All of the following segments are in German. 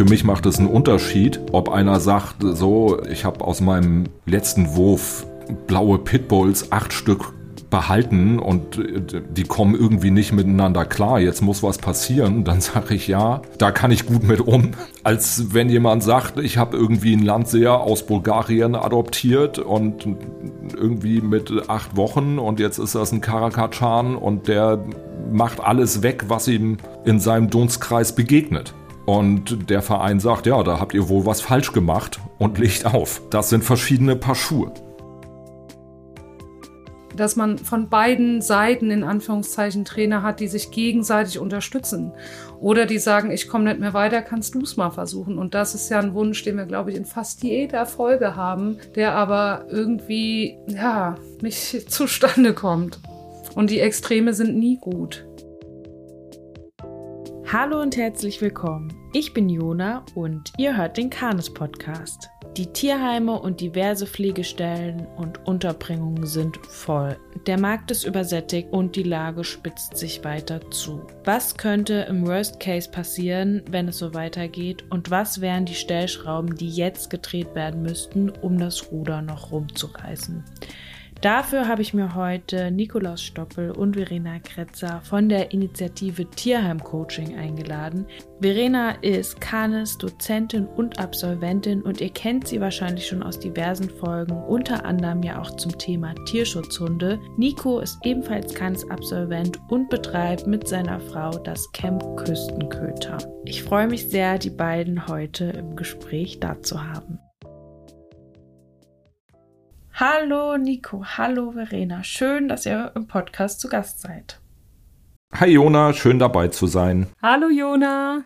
für mich macht es einen Unterschied, ob einer sagt, so, ich habe aus meinem letzten Wurf blaue Pitbulls acht Stück behalten und äh, die kommen irgendwie nicht miteinander klar, jetzt muss was passieren, dann sage ich ja, da kann ich gut mit um. Als wenn jemand sagt, ich habe irgendwie einen Landseher aus Bulgarien adoptiert und irgendwie mit acht Wochen und jetzt ist das ein Karakatschan und der macht alles weg, was ihm in seinem Dunstkreis begegnet. Und der Verein sagt, ja, da habt ihr wohl was falsch gemacht und legt auf. Das sind verschiedene Paar Schuhe dass man von beiden Seiten in Anführungszeichen Trainer hat, die sich gegenseitig unterstützen. Oder die sagen, ich komme nicht mehr weiter, kannst du es mal versuchen. Und das ist ja ein Wunsch, den wir, glaube ich, in fast jeder Folge haben, der aber irgendwie, ja, nicht zustande kommt. Und die Extreme sind nie gut. Hallo und herzlich willkommen. Ich bin Jona und ihr hört den Kanes Podcast. Die Tierheime und diverse Pflegestellen und Unterbringungen sind voll. Der Markt ist übersättigt und die Lage spitzt sich weiter zu. Was könnte im Worst Case passieren, wenn es so weitergeht? Und was wären die Stellschrauben, die jetzt gedreht werden müssten, um das Ruder noch rumzureißen? Dafür habe ich mir heute Nikolaus Stoppel und Verena Kretzer von der Initiative Tierheim Coaching eingeladen. Verena ist Kanes Dozentin und Absolventin und ihr kennt sie wahrscheinlich schon aus diversen Folgen, unter anderem ja auch zum Thema Tierschutzhunde. Nico ist ebenfalls Kanes Absolvent und betreibt mit seiner Frau das Camp Küstenköter. Ich freue mich sehr, die beiden heute im Gespräch da zu haben. Hallo Nico, hallo Verena. Schön, dass ihr im Podcast zu Gast seid. Hi Jona, schön dabei zu sein. Hallo Jona.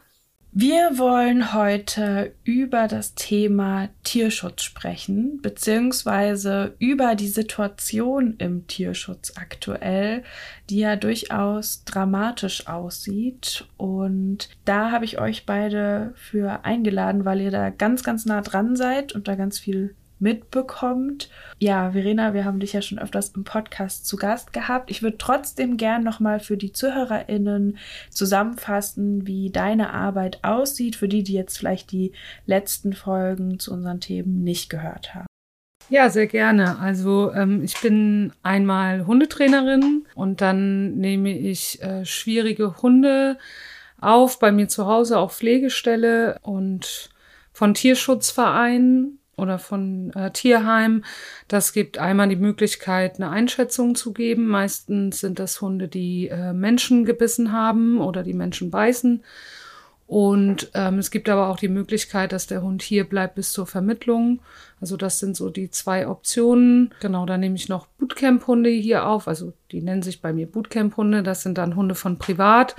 Wir wollen heute über das Thema Tierschutz sprechen, beziehungsweise über die Situation im Tierschutz aktuell, die ja durchaus dramatisch aussieht. Und da habe ich euch beide für eingeladen, weil ihr da ganz, ganz nah dran seid und da ganz viel mitbekommt. Ja, Verena, wir haben dich ja schon öfters im Podcast zu Gast gehabt. Ich würde trotzdem gern nochmal für die ZuhörerInnen zusammenfassen, wie deine Arbeit aussieht, für die, die jetzt vielleicht die letzten Folgen zu unseren Themen nicht gehört haben. Ja, sehr gerne. Also ähm, ich bin einmal Hundetrainerin und dann nehme ich äh, schwierige Hunde auf bei mir zu Hause auf Pflegestelle und von Tierschutzvereinen oder von äh, Tierheim. Das gibt einmal die Möglichkeit, eine Einschätzung zu geben. Meistens sind das Hunde, die äh, Menschen gebissen haben oder die Menschen beißen. Und ähm, es gibt aber auch die Möglichkeit, dass der Hund hier bleibt bis zur Vermittlung. Also das sind so die zwei Optionen. Genau, da nehme ich noch Bootcamp-Hunde hier auf. Also die nennen sich bei mir Bootcamp-Hunde. Das sind dann Hunde von privat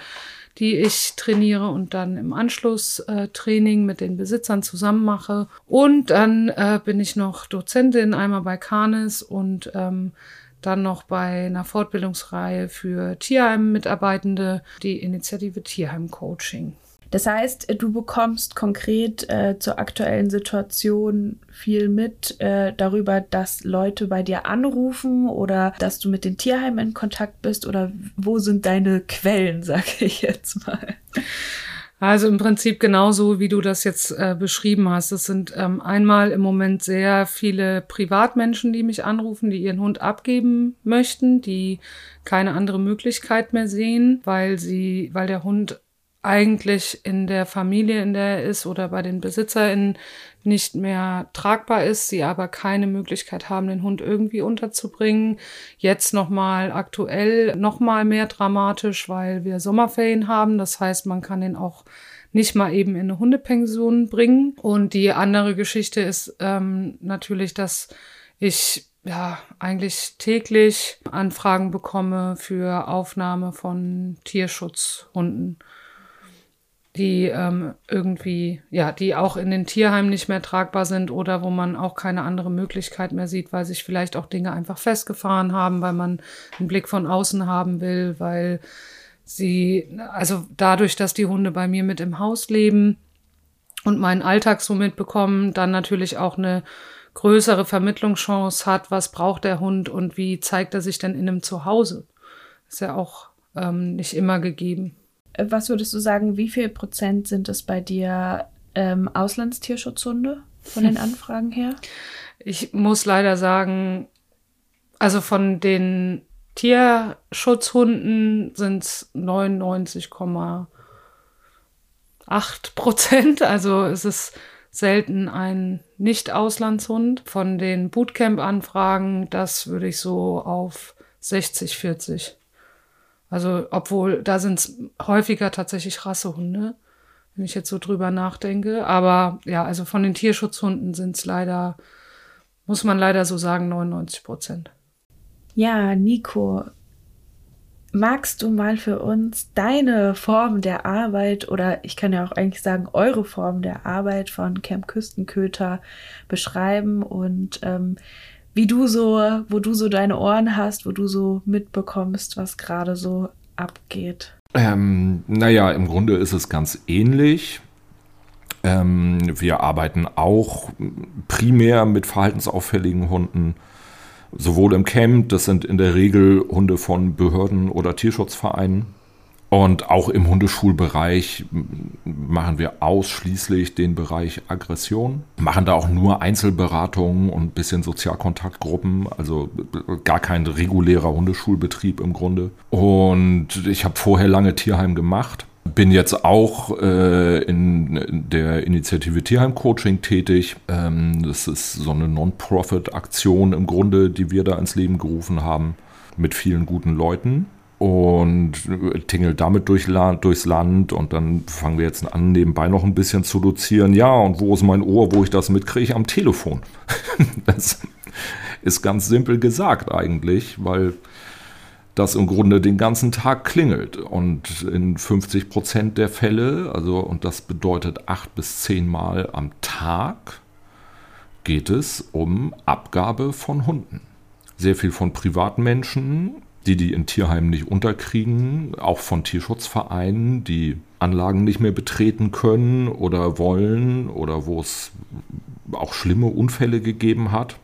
die ich trainiere und dann im Anschluss äh, Training mit den Besitzern zusammen mache. Und dann äh, bin ich noch Dozentin einmal bei Canis und ähm, dann noch bei einer Fortbildungsreihe für Tierheim-Mitarbeitende, die Initiative Tierheim Coaching. Das heißt, du bekommst konkret äh, zur aktuellen Situation viel mit äh, darüber, dass Leute bei dir anrufen oder dass du mit den Tierheimen in Kontakt bist oder wo sind deine Quellen, sage ich jetzt mal. Also im Prinzip genauso, wie du das jetzt äh, beschrieben hast. Es sind ähm, einmal im Moment sehr viele Privatmenschen, die mich anrufen, die ihren Hund abgeben möchten, die keine andere Möglichkeit mehr sehen, weil sie, weil der Hund eigentlich in der Familie, in der er ist oder bei den BesitzerInnen nicht mehr tragbar ist, sie aber keine Möglichkeit haben, den Hund irgendwie unterzubringen. Jetzt nochmal aktuell nochmal mehr dramatisch, weil wir Sommerferien haben. Das heißt, man kann den auch nicht mal eben in eine Hundepension bringen. Und die andere Geschichte ist ähm, natürlich, dass ich ja eigentlich täglich Anfragen bekomme für Aufnahme von Tierschutzhunden die ähm, irgendwie, ja, die auch in den Tierheimen nicht mehr tragbar sind oder wo man auch keine andere Möglichkeit mehr sieht, weil sich vielleicht auch Dinge einfach festgefahren haben, weil man einen Blick von außen haben will, weil sie, also dadurch, dass die Hunde bei mir mit im Haus leben und meinen Alltag so mitbekommen, dann natürlich auch eine größere Vermittlungschance hat, was braucht der Hund und wie zeigt er sich denn in einem Zuhause. Ist ja auch ähm, nicht immer gegeben was würdest du sagen, wie viel Prozent sind es bei dir ähm, Auslandstierschutzhunde von den Anfragen her? Ich muss leider sagen, also von den Tierschutzhunden sind es 99,8 Prozent. Also es ist selten ein Nicht-Auslandshund. Von den Bootcamp-Anfragen, das würde ich so auf 60, 40. Also, obwohl, da sind es häufiger tatsächlich Rassehunde, wenn ich jetzt so drüber nachdenke. Aber ja, also von den Tierschutzhunden sind es leider, muss man leider so sagen, 99 Prozent. Ja, Nico, magst du mal für uns deine Form der Arbeit oder ich kann ja auch eigentlich sagen, eure Form der Arbeit von Camp Küstenköter beschreiben und ähm, wie du so, wo du so deine Ohren hast, wo du so mitbekommst, was gerade so abgeht? Ähm, naja, im Grunde ist es ganz ähnlich. Ähm, wir arbeiten auch primär mit verhaltensauffälligen Hunden sowohl im Camp, das sind in der Regel Hunde von Behörden oder Tierschutzvereinen. Und auch im Hundeschulbereich machen wir ausschließlich den Bereich Aggression, machen da auch nur Einzelberatungen und ein bisschen Sozialkontaktgruppen, also gar kein regulärer Hundeschulbetrieb im Grunde. Und ich habe vorher lange Tierheim gemacht bin jetzt auch äh, in der Initiative Tierheim Coaching tätig. Ähm, das ist so eine Non-Profit-Aktion im Grunde, die wir da ins Leben gerufen haben, mit vielen guten Leuten. Und tingel damit durch durchs Land und dann fangen wir jetzt an, nebenbei noch ein bisschen zu dozieren. Ja, und wo ist mein Ohr, wo ich das mitkriege? Am Telefon. das ist ganz simpel gesagt eigentlich, weil das im Grunde den ganzen Tag klingelt. Und in 50 Prozent der Fälle, also und das bedeutet acht bis zehn Mal am Tag, geht es um Abgabe von Hunden. Sehr viel von Privatmenschen, die die in Tierheimen nicht unterkriegen, auch von Tierschutzvereinen, die Anlagen nicht mehr betreten können oder wollen oder wo es auch schlimme Unfälle gegeben hat.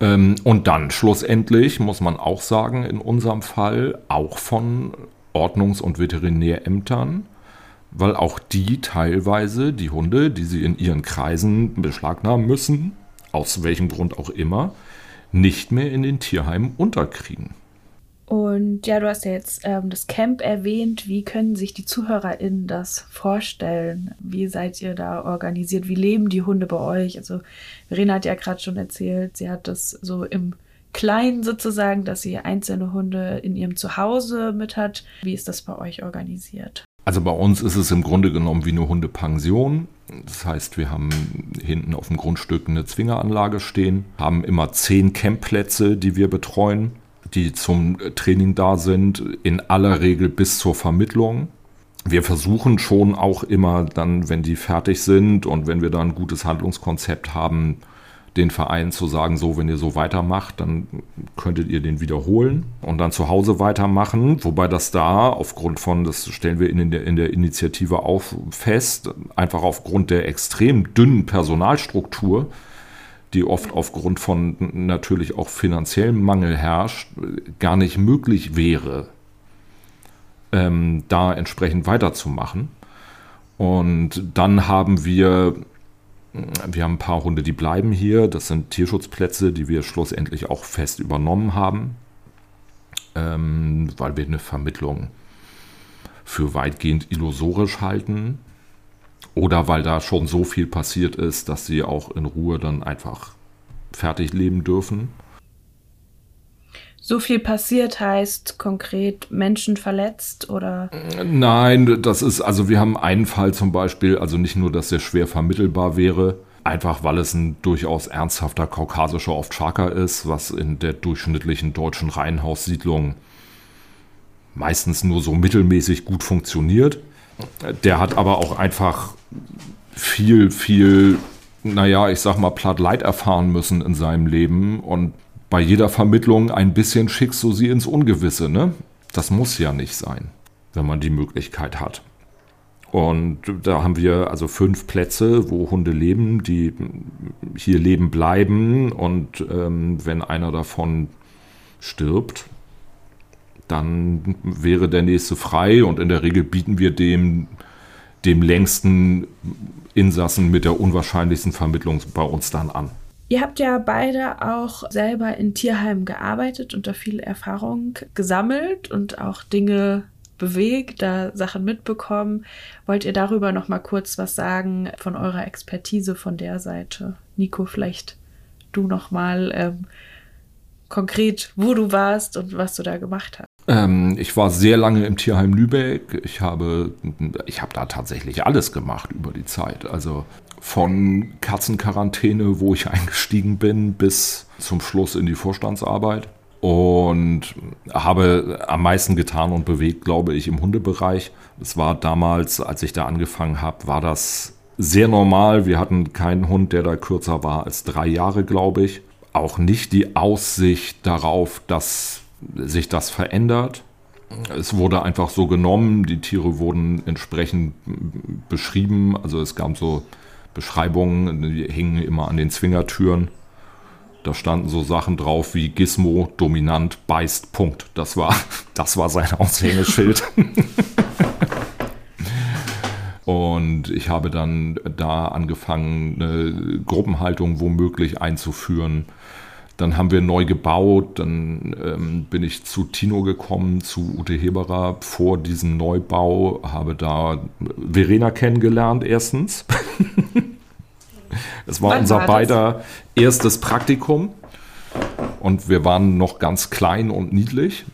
Ähm, und dann schlussendlich muss man auch sagen, in unserem Fall auch von Ordnungs- und Veterinärämtern, weil auch die teilweise die Hunde, die sie in ihren Kreisen beschlagnahmen müssen, aus welchem Grund auch immer, nicht mehr in den Tierheimen unterkriegen. Und ja, du hast ja jetzt ähm, das Camp erwähnt. Wie können sich die ZuhörerInnen das vorstellen? Wie seid ihr da organisiert? Wie leben die Hunde bei euch? Also, Verena hat ja gerade schon erzählt, sie hat das so im Kleinen sozusagen, dass sie einzelne Hunde in ihrem Zuhause mit hat. Wie ist das bei euch organisiert? Also bei uns ist es im Grunde genommen wie eine Hundepension. Das heißt, wir haben hinten auf dem Grundstück eine Zwingeranlage stehen, haben immer zehn Campplätze, die wir betreuen die zum Training da sind, in aller Regel bis zur Vermittlung. Wir versuchen schon auch immer dann, wenn die fertig sind und wenn wir da ein gutes Handlungskonzept haben, den Verein zu sagen, so, wenn ihr so weitermacht, dann könntet ihr den wiederholen und dann zu Hause weitermachen. Wobei das da aufgrund von, das stellen wir in der, in der Initiative auch fest, einfach aufgrund der extrem dünnen Personalstruktur, die oft aufgrund von natürlich auch finanziellem Mangel herrscht, gar nicht möglich wäre, ähm, da entsprechend weiterzumachen. Und dann haben wir, wir haben ein paar Hunde, die bleiben hier. Das sind Tierschutzplätze, die wir schlussendlich auch fest übernommen haben, ähm, weil wir eine Vermittlung für weitgehend illusorisch halten oder weil da schon so viel passiert ist, dass sie auch in Ruhe dann einfach fertig leben dürfen. So viel passiert heißt konkret Menschen verletzt oder? Nein, das ist, also wir haben einen Fall zum Beispiel, also nicht nur, dass er schwer vermittelbar wäre, einfach weil es ein durchaus ernsthafter kaukasischer Ovtschaka ist, was in der durchschnittlichen deutschen Reihenhaussiedlung meistens nur so mittelmäßig gut funktioniert. Der hat aber auch einfach viel, viel, naja, ich sag mal, platt Leid erfahren müssen in seinem Leben und bei jeder Vermittlung ein bisschen schickst du sie ins Ungewisse, ne? Das muss ja nicht sein, wenn man die Möglichkeit hat. Und da haben wir also fünf Plätze, wo Hunde leben, die hier leben bleiben. Und ähm, wenn einer davon stirbt, dann wäre der nächste frei. Und in der Regel bieten wir dem dem längsten Insassen mit der unwahrscheinlichsten Vermittlung bei uns dann an. Ihr habt ja beide auch selber in Tierheimen gearbeitet und da viel Erfahrung gesammelt und auch Dinge bewegt, da Sachen mitbekommen. Wollt ihr darüber noch mal kurz was sagen von eurer Expertise von der Seite? Nico, vielleicht du noch mal ähm, konkret, wo du warst und was du da gemacht hast. Ähm, ich war sehr lange im Tierheim Lübeck. Ich habe, ich habe da tatsächlich alles gemacht über die Zeit. Also von Katzenquarantäne, wo ich eingestiegen bin, bis zum Schluss in die Vorstandsarbeit. Und habe am meisten getan und bewegt, glaube ich, im Hundebereich. Es war damals, als ich da angefangen habe, war das sehr normal. Wir hatten keinen Hund, der da kürzer war als drei Jahre, glaube ich. Auch nicht die Aussicht darauf, dass sich das verändert. Es wurde einfach so genommen, die Tiere wurden entsprechend beschrieben. Also es gab so Beschreibungen, die hingen immer an den Zwingertüren. Da standen so Sachen drauf wie Gizmo, dominant, beißt, Punkt. Das war, das war sein Aushängeschild. Und ich habe dann da angefangen, eine Gruppenhaltung womöglich einzuführen. Dann haben wir neu gebaut, dann ähm, bin ich zu Tino gekommen, zu Ute Heberer vor diesem Neubau, habe da Verena kennengelernt erstens. es war Wann unser war beider erstes Praktikum und wir waren noch ganz klein und niedlich.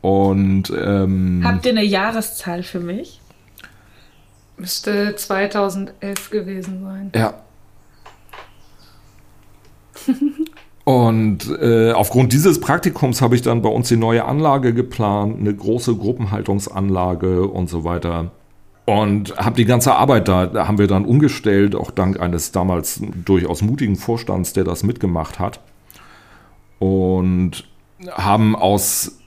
Und ähm, habt ihr eine Jahreszahl für mich? Müsste 2011 gewesen sein. Ja. Und äh, aufgrund dieses Praktikums habe ich dann bei uns die neue Anlage geplant, eine große Gruppenhaltungsanlage und so weiter. Und habe die ganze Arbeit da, da haben wir dann umgestellt, auch dank eines damals durchaus mutigen Vorstands, der das mitgemacht hat. Und haben aus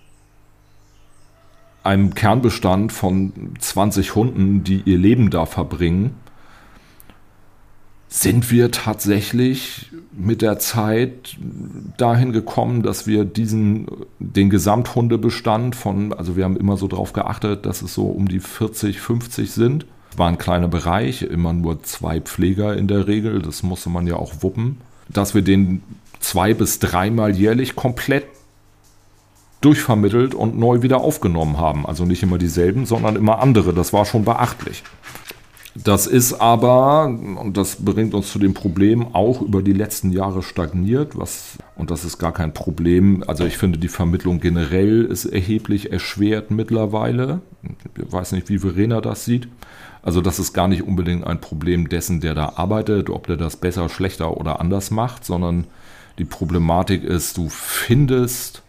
einem Kernbestand von 20 Hunden, die ihr Leben da verbringen, sind wir tatsächlich mit der Zeit dahin gekommen, dass wir diesen, den Gesamthundebestand von, also wir haben immer so darauf geachtet, dass es so um die 40, 50 sind. War ein kleiner Bereich, immer nur zwei Pfleger in der Regel, das musste man ja auch wuppen, dass wir den zwei bis dreimal jährlich komplett durchvermittelt und neu wieder aufgenommen haben. Also nicht immer dieselben, sondern immer andere. Das war schon beachtlich. Das ist aber, und das bringt uns zu dem Problem, auch über die letzten Jahre stagniert, was, und das ist gar kein Problem. Also ich finde, die Vermittlung generell ist erheblich erschwert mittlerweile. Ich weiß nicht, wie Verena das sieht. Also das ist gar nicht unbedingt ein Problem dessen, der da arbeitet, ob der das besser, schlechter oder anders macht, sondern die Problematik ist, du findest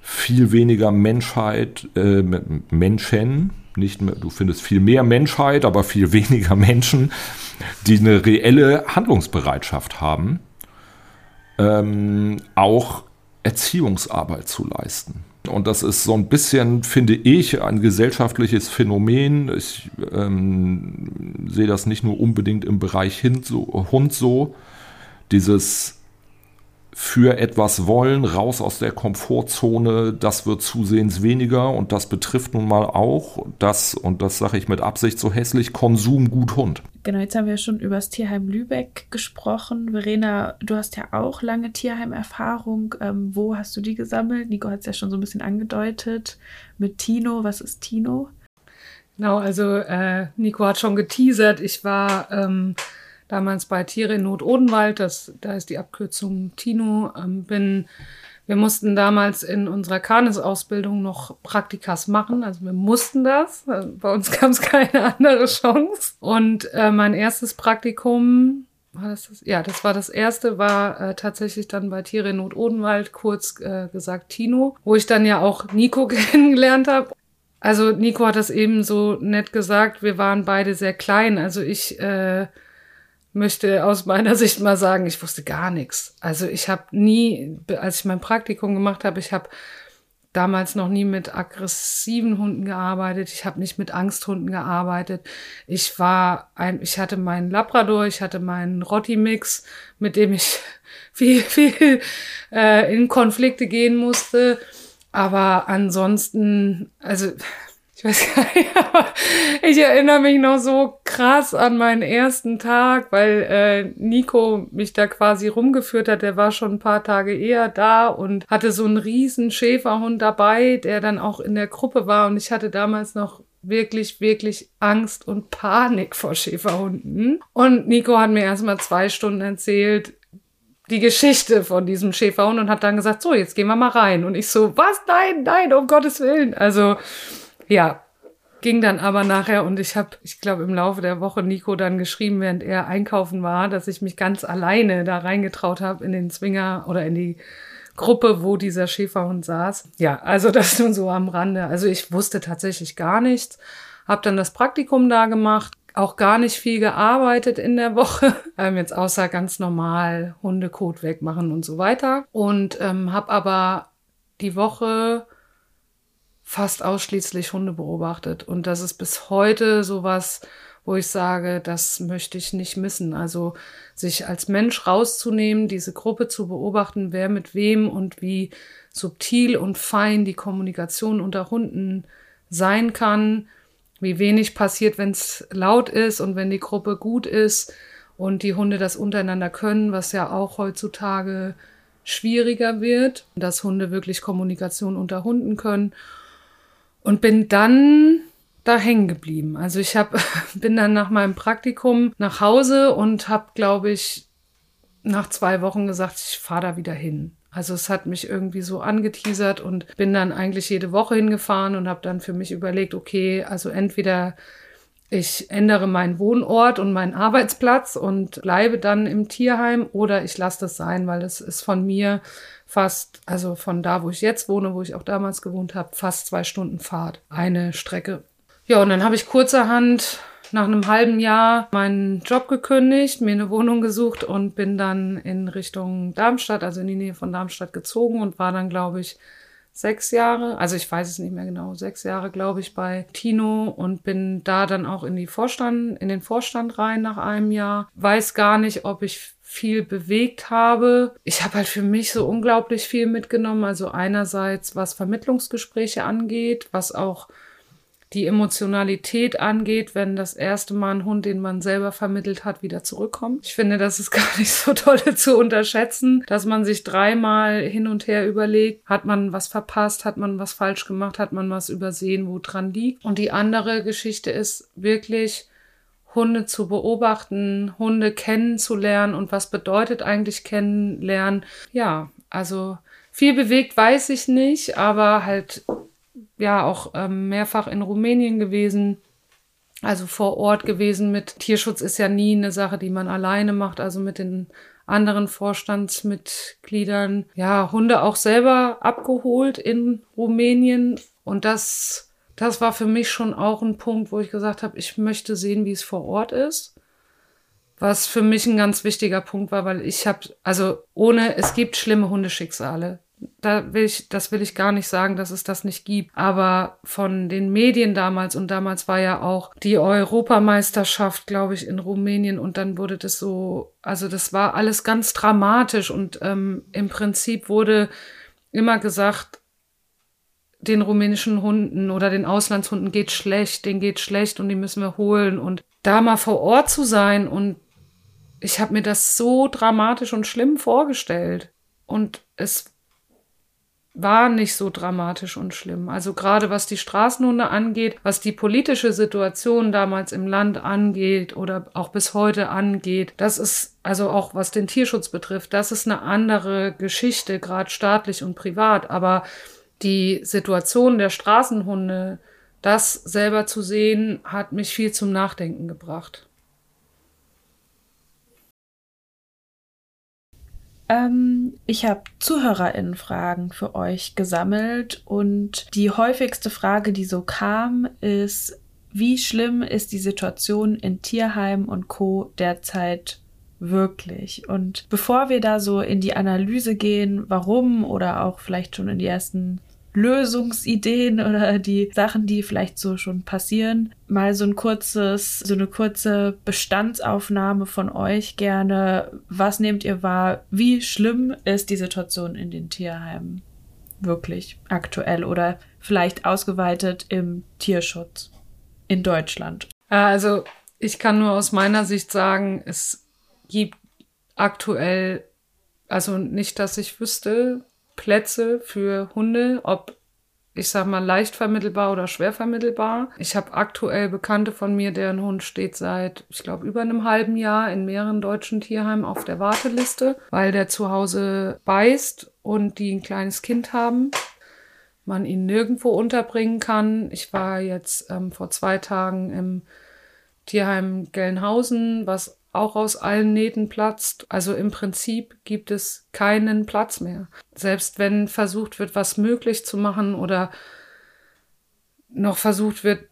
viel weniger Menschheit, äh, Menschen, nicht mehr, du findest viel mehr Menschheit, aber viel weniger Menschen, die eine reelle Handlungsbereitschaft haben, ähm, auch Erziehungsarbeit zu leisten. Und das ist so ein bisschen, finde ich, ein gesellschaftliches Phänomen. Ich ähm, sehe das nicht nur unbedingt im Bereich Hund so, dieses für etwas wollen, raus aus der Komfortzone, das wird zusehends weniger und das betrifft nun mal auch das, und das sage ich mit Absicht so hässlich, Konsum gut Hund. Genau, jetzt haben wir schon über das Tierheim Lübeck gesprochen. Verena, du hast ja auch lange Tierheim-Erfahrung. Ähm, wo hast du die gesammelt? Nico hat es ja schon so ein bisschen angedeutet. Mit Tino, was ist Tino? Genau, also äh, Nico hat schon geteasert. Ich war ähm, damals bei Tiere in Not Odenwald, das, da ist die Abkürzung Tino, ähm, bin, wir mussten damals in unserer Kanis-Ausbildung noch Praktikas machen, also wir mussten das, äh, bei uns gab es keine andere Chance. Und äh, mein erstes Praktikum, war das das? Ja, das war das erste, war äh, tatsächlich dann bei Tiere in Not Odenwald, kurz äh, gesagt Tino, wo ich dann ja auch Nico kennengelernt habe. Also Nico hat das eben so nett gesagt, wir waren beide sehr klein. Also ich äh, möchte aus meiner Sicht mal sagen, ich wusste gar nichts. Also ich habe nie, als ich mein Praktikum gemacht habe, ich habe damals noch nie mit aggressiven Hunden gearbeitet. Ich habe nicht mit Angsthunden gearbeitet. Ich war ein, ich hatte meinen Labrador, ich hatte meinen Rotti-Mix, mit dem ich viel, viel äh, in Konflikte gehen musste. Aber ansonsten, also Ich weiß gar nicht, aber ich erinnere mich noch so krass an meinen ersten Tag, weil äh, Nico mich da quasi rumgeführt hat. Der war schon ein paar Tage eher da und hatte so einen riesen Schäferhund dabei, der dann auch in der Gruppe war. Und ich hatte damals noch wirklich, wirklich Angst und Panik vor Schäferhunden. Und Nico hat mir erstmal zwei Stunden erzählt, die Geschichte von diesem Schäferhund und hat dann gesagt, so, jetzt gehen wir mal rein. Und ich so, was? Nein, nein, um Gottes Willen. Also, ja, ging dann aber nachher und ich habe, ich glaube, im Laufe der Woche Nico dann geschrieben, während er einkaufen war, dass ich mich ganz alleine da reingetraut habe in den Zwinger oder in die Gruppe, wo dieser Schäferhund saß. Ja, also das nun so am Rande. Also ich wusste tatsächlich gar nichts, habe dann das Praktikum da gemacht, auch gar nicht viel gearbeitet in der Woche, ähm, jetzt außer ganz normal Hundekot wegmachen und so weiter. Und ähm, habe aber die Woche fast ausschließlich Hunde beobachtet. Und das ist bis heute sowas, wo ich sage, das möchte ich nicht missen. Also sich als Mensch rauszunehmen, diese Gruppe zu beobachten, wer mit wem und wie subtil und fein die Kommunikation unter Hunden sein kann, wie wenig passiert, wenn es laut ist und wenn die Gruppe gut ist und die Hunde das untereinander können, was ja auch heutzutage schwieriger wird, dass Hunde wirklich Kommunikation unter Hunden können. Und bin dann da hängen geblieben. Also ich hab, bin dann nach meinem Praktikum nach Hause und habe, glaube ich, nach zwei Wochen gesagt, ich fahre da wieder hin. Also es hat mich irgendwie so angeteasert und bin dann eigentlich jede Woche hingefahren und habe dann für mich überlegt, okay, also entweder ich ändere meinen Wohnort und meinen Arbeitsplatz und bleibe dann im Tierheim oder ich lasse das sein, weil es ist von mir fast, also von da, wo ich jetzt wohne, wo ich auch damals gewohnt habe, fast zwei Stunden Fahrt. Eine Strecke. Ja, und dann habe ich kurzerhand nach einem halben Jahr meinen Job gekündigt, mir eine Wohnung gesucht und bin dann in Richtung Darmstadt, also in die Nähe von Darmstadt gezogen und war dann, glaube ich, sechs Jahre, also ich weiß es nicht mehr genau, sechs Jahre, glaube ich, bei Tino und bin da dann auch in die Vorstand, in den Vorstand rein nach einem Jahr. Weiß gar nicht, ob ich viel bewegt habe. Ich habe halt für mich so unglaublich viel mitgenommen. Also einerseits, was Vermittlungsgespräche angeht, was auch die Emotionalität angeht, wenn das erste Mal ein Hund, den man selber vermittelt hat, wieder zurückkommt. Ich finde, das ist gar nicht so toll zu unterschätzen, dass man sich dreimal hin und her überlegt, hat man was verpasst, hat man was falsch gemacht, hat man was übersehen, wo dran liegt. Und die andere Geschichte ist wirklich, Hunde zu beobachten, Hunde kennenzulernen und was bedeutet eigentlich kennenlernen. Ja, also viel bewegt weiß ich nicht, aber halt ja auch ähm, mehrfach in Rumänien gewesen, also vor Ort gewesen mit Tierschutz ist ja nie eine Sache, die man alleine macht, also mit den anderen Vorstandsmitgliedern, ja, Hunde auch selber abgeholt in Rumänien und das das war für mich schon auch ein Punkt, wo ich gesagt habe, ich möchte sehen, wie es vor Ort ist. Was für mich ein ganz wichtiger Punkt war, weil ich habe, also ohne, es gibt schlimme Hundeschicksale da will ich, das will ich gar nicht sagen, dass es das nicht gibt. Aber von den Medien damals und damals war ja auch die Europameisterschaft, glaube ich, in Rumänien und dann wurde das so, also das war alles ganz dramatisch und ähm, im Prinzip wurde immer gesagt, den rumänischen Hunden oder den Auslandshunden geht schlecht, denen geht schlecht und die müssen wir holen und da mal vor Ort zu sein und ich habe mir das so dramatisch und schlimm vorgestellt und es war nicht so dramatisch und schlimm. Also gerade was die Straßenhunde angeht, was die politische Situation damals im Land angeht oder auch bis heute angeht, das ist also auch was den Tierschutz betrifft, das ist eine andere Geschichte, gerade staatlich und privat. Aber die Situation der Straßenhunde, das selber zu sehen, hat mich viel zum Nachdenken gebracht. Ähm, ich habe ZuhörerInnen-Fragen für euch gesammelt und die häufigste Frage, die so kam, ist, wie schlimm ist die Situation in Tierheim und Co. derzeit wirklich? Und bevor wir da so in die Analyse gehen, warum oder auch vielleicht schon in die ersten Lösungsideen oder die Sachen, die vielleicht so schon passieren. Mal so ein kurzes, so eine kurze Bestandsaufnahme von euch gerne. Was nehmt ihr wahr? Wie schlimm ist die Situation in den Tierheimen? wirklich aktuell oder vielleicht ausgeweitet im Tierschutz in Deutschland? Also ich kann nur aus meiner Sicht sagen, es gibt aktuell, also nicht, dass ich wüsste, Plätze für Hunde, ob ich sag mal leicht vermittelbar oder schwer vermittelbar. Ich habe aktuell Bekannte von mir, deren Hund steht seit, ich glaube, über einem halben Jahr in mehreren deutschen Tierheimen auf der Warteliste, weil der zu Hause beißt und die ein kleines Kind haben. Man ihn nirgendwo unterbringen kann. Ich war jetzt ähm, vor zwei Tagen im Tierheim Gelnhausen, was auch aus allen Nähten platzt. Also im Prinzip gibt es keinen Platz mehr. Selbst wenn versucht wird, was möglich zu machen oder noch versucht wird,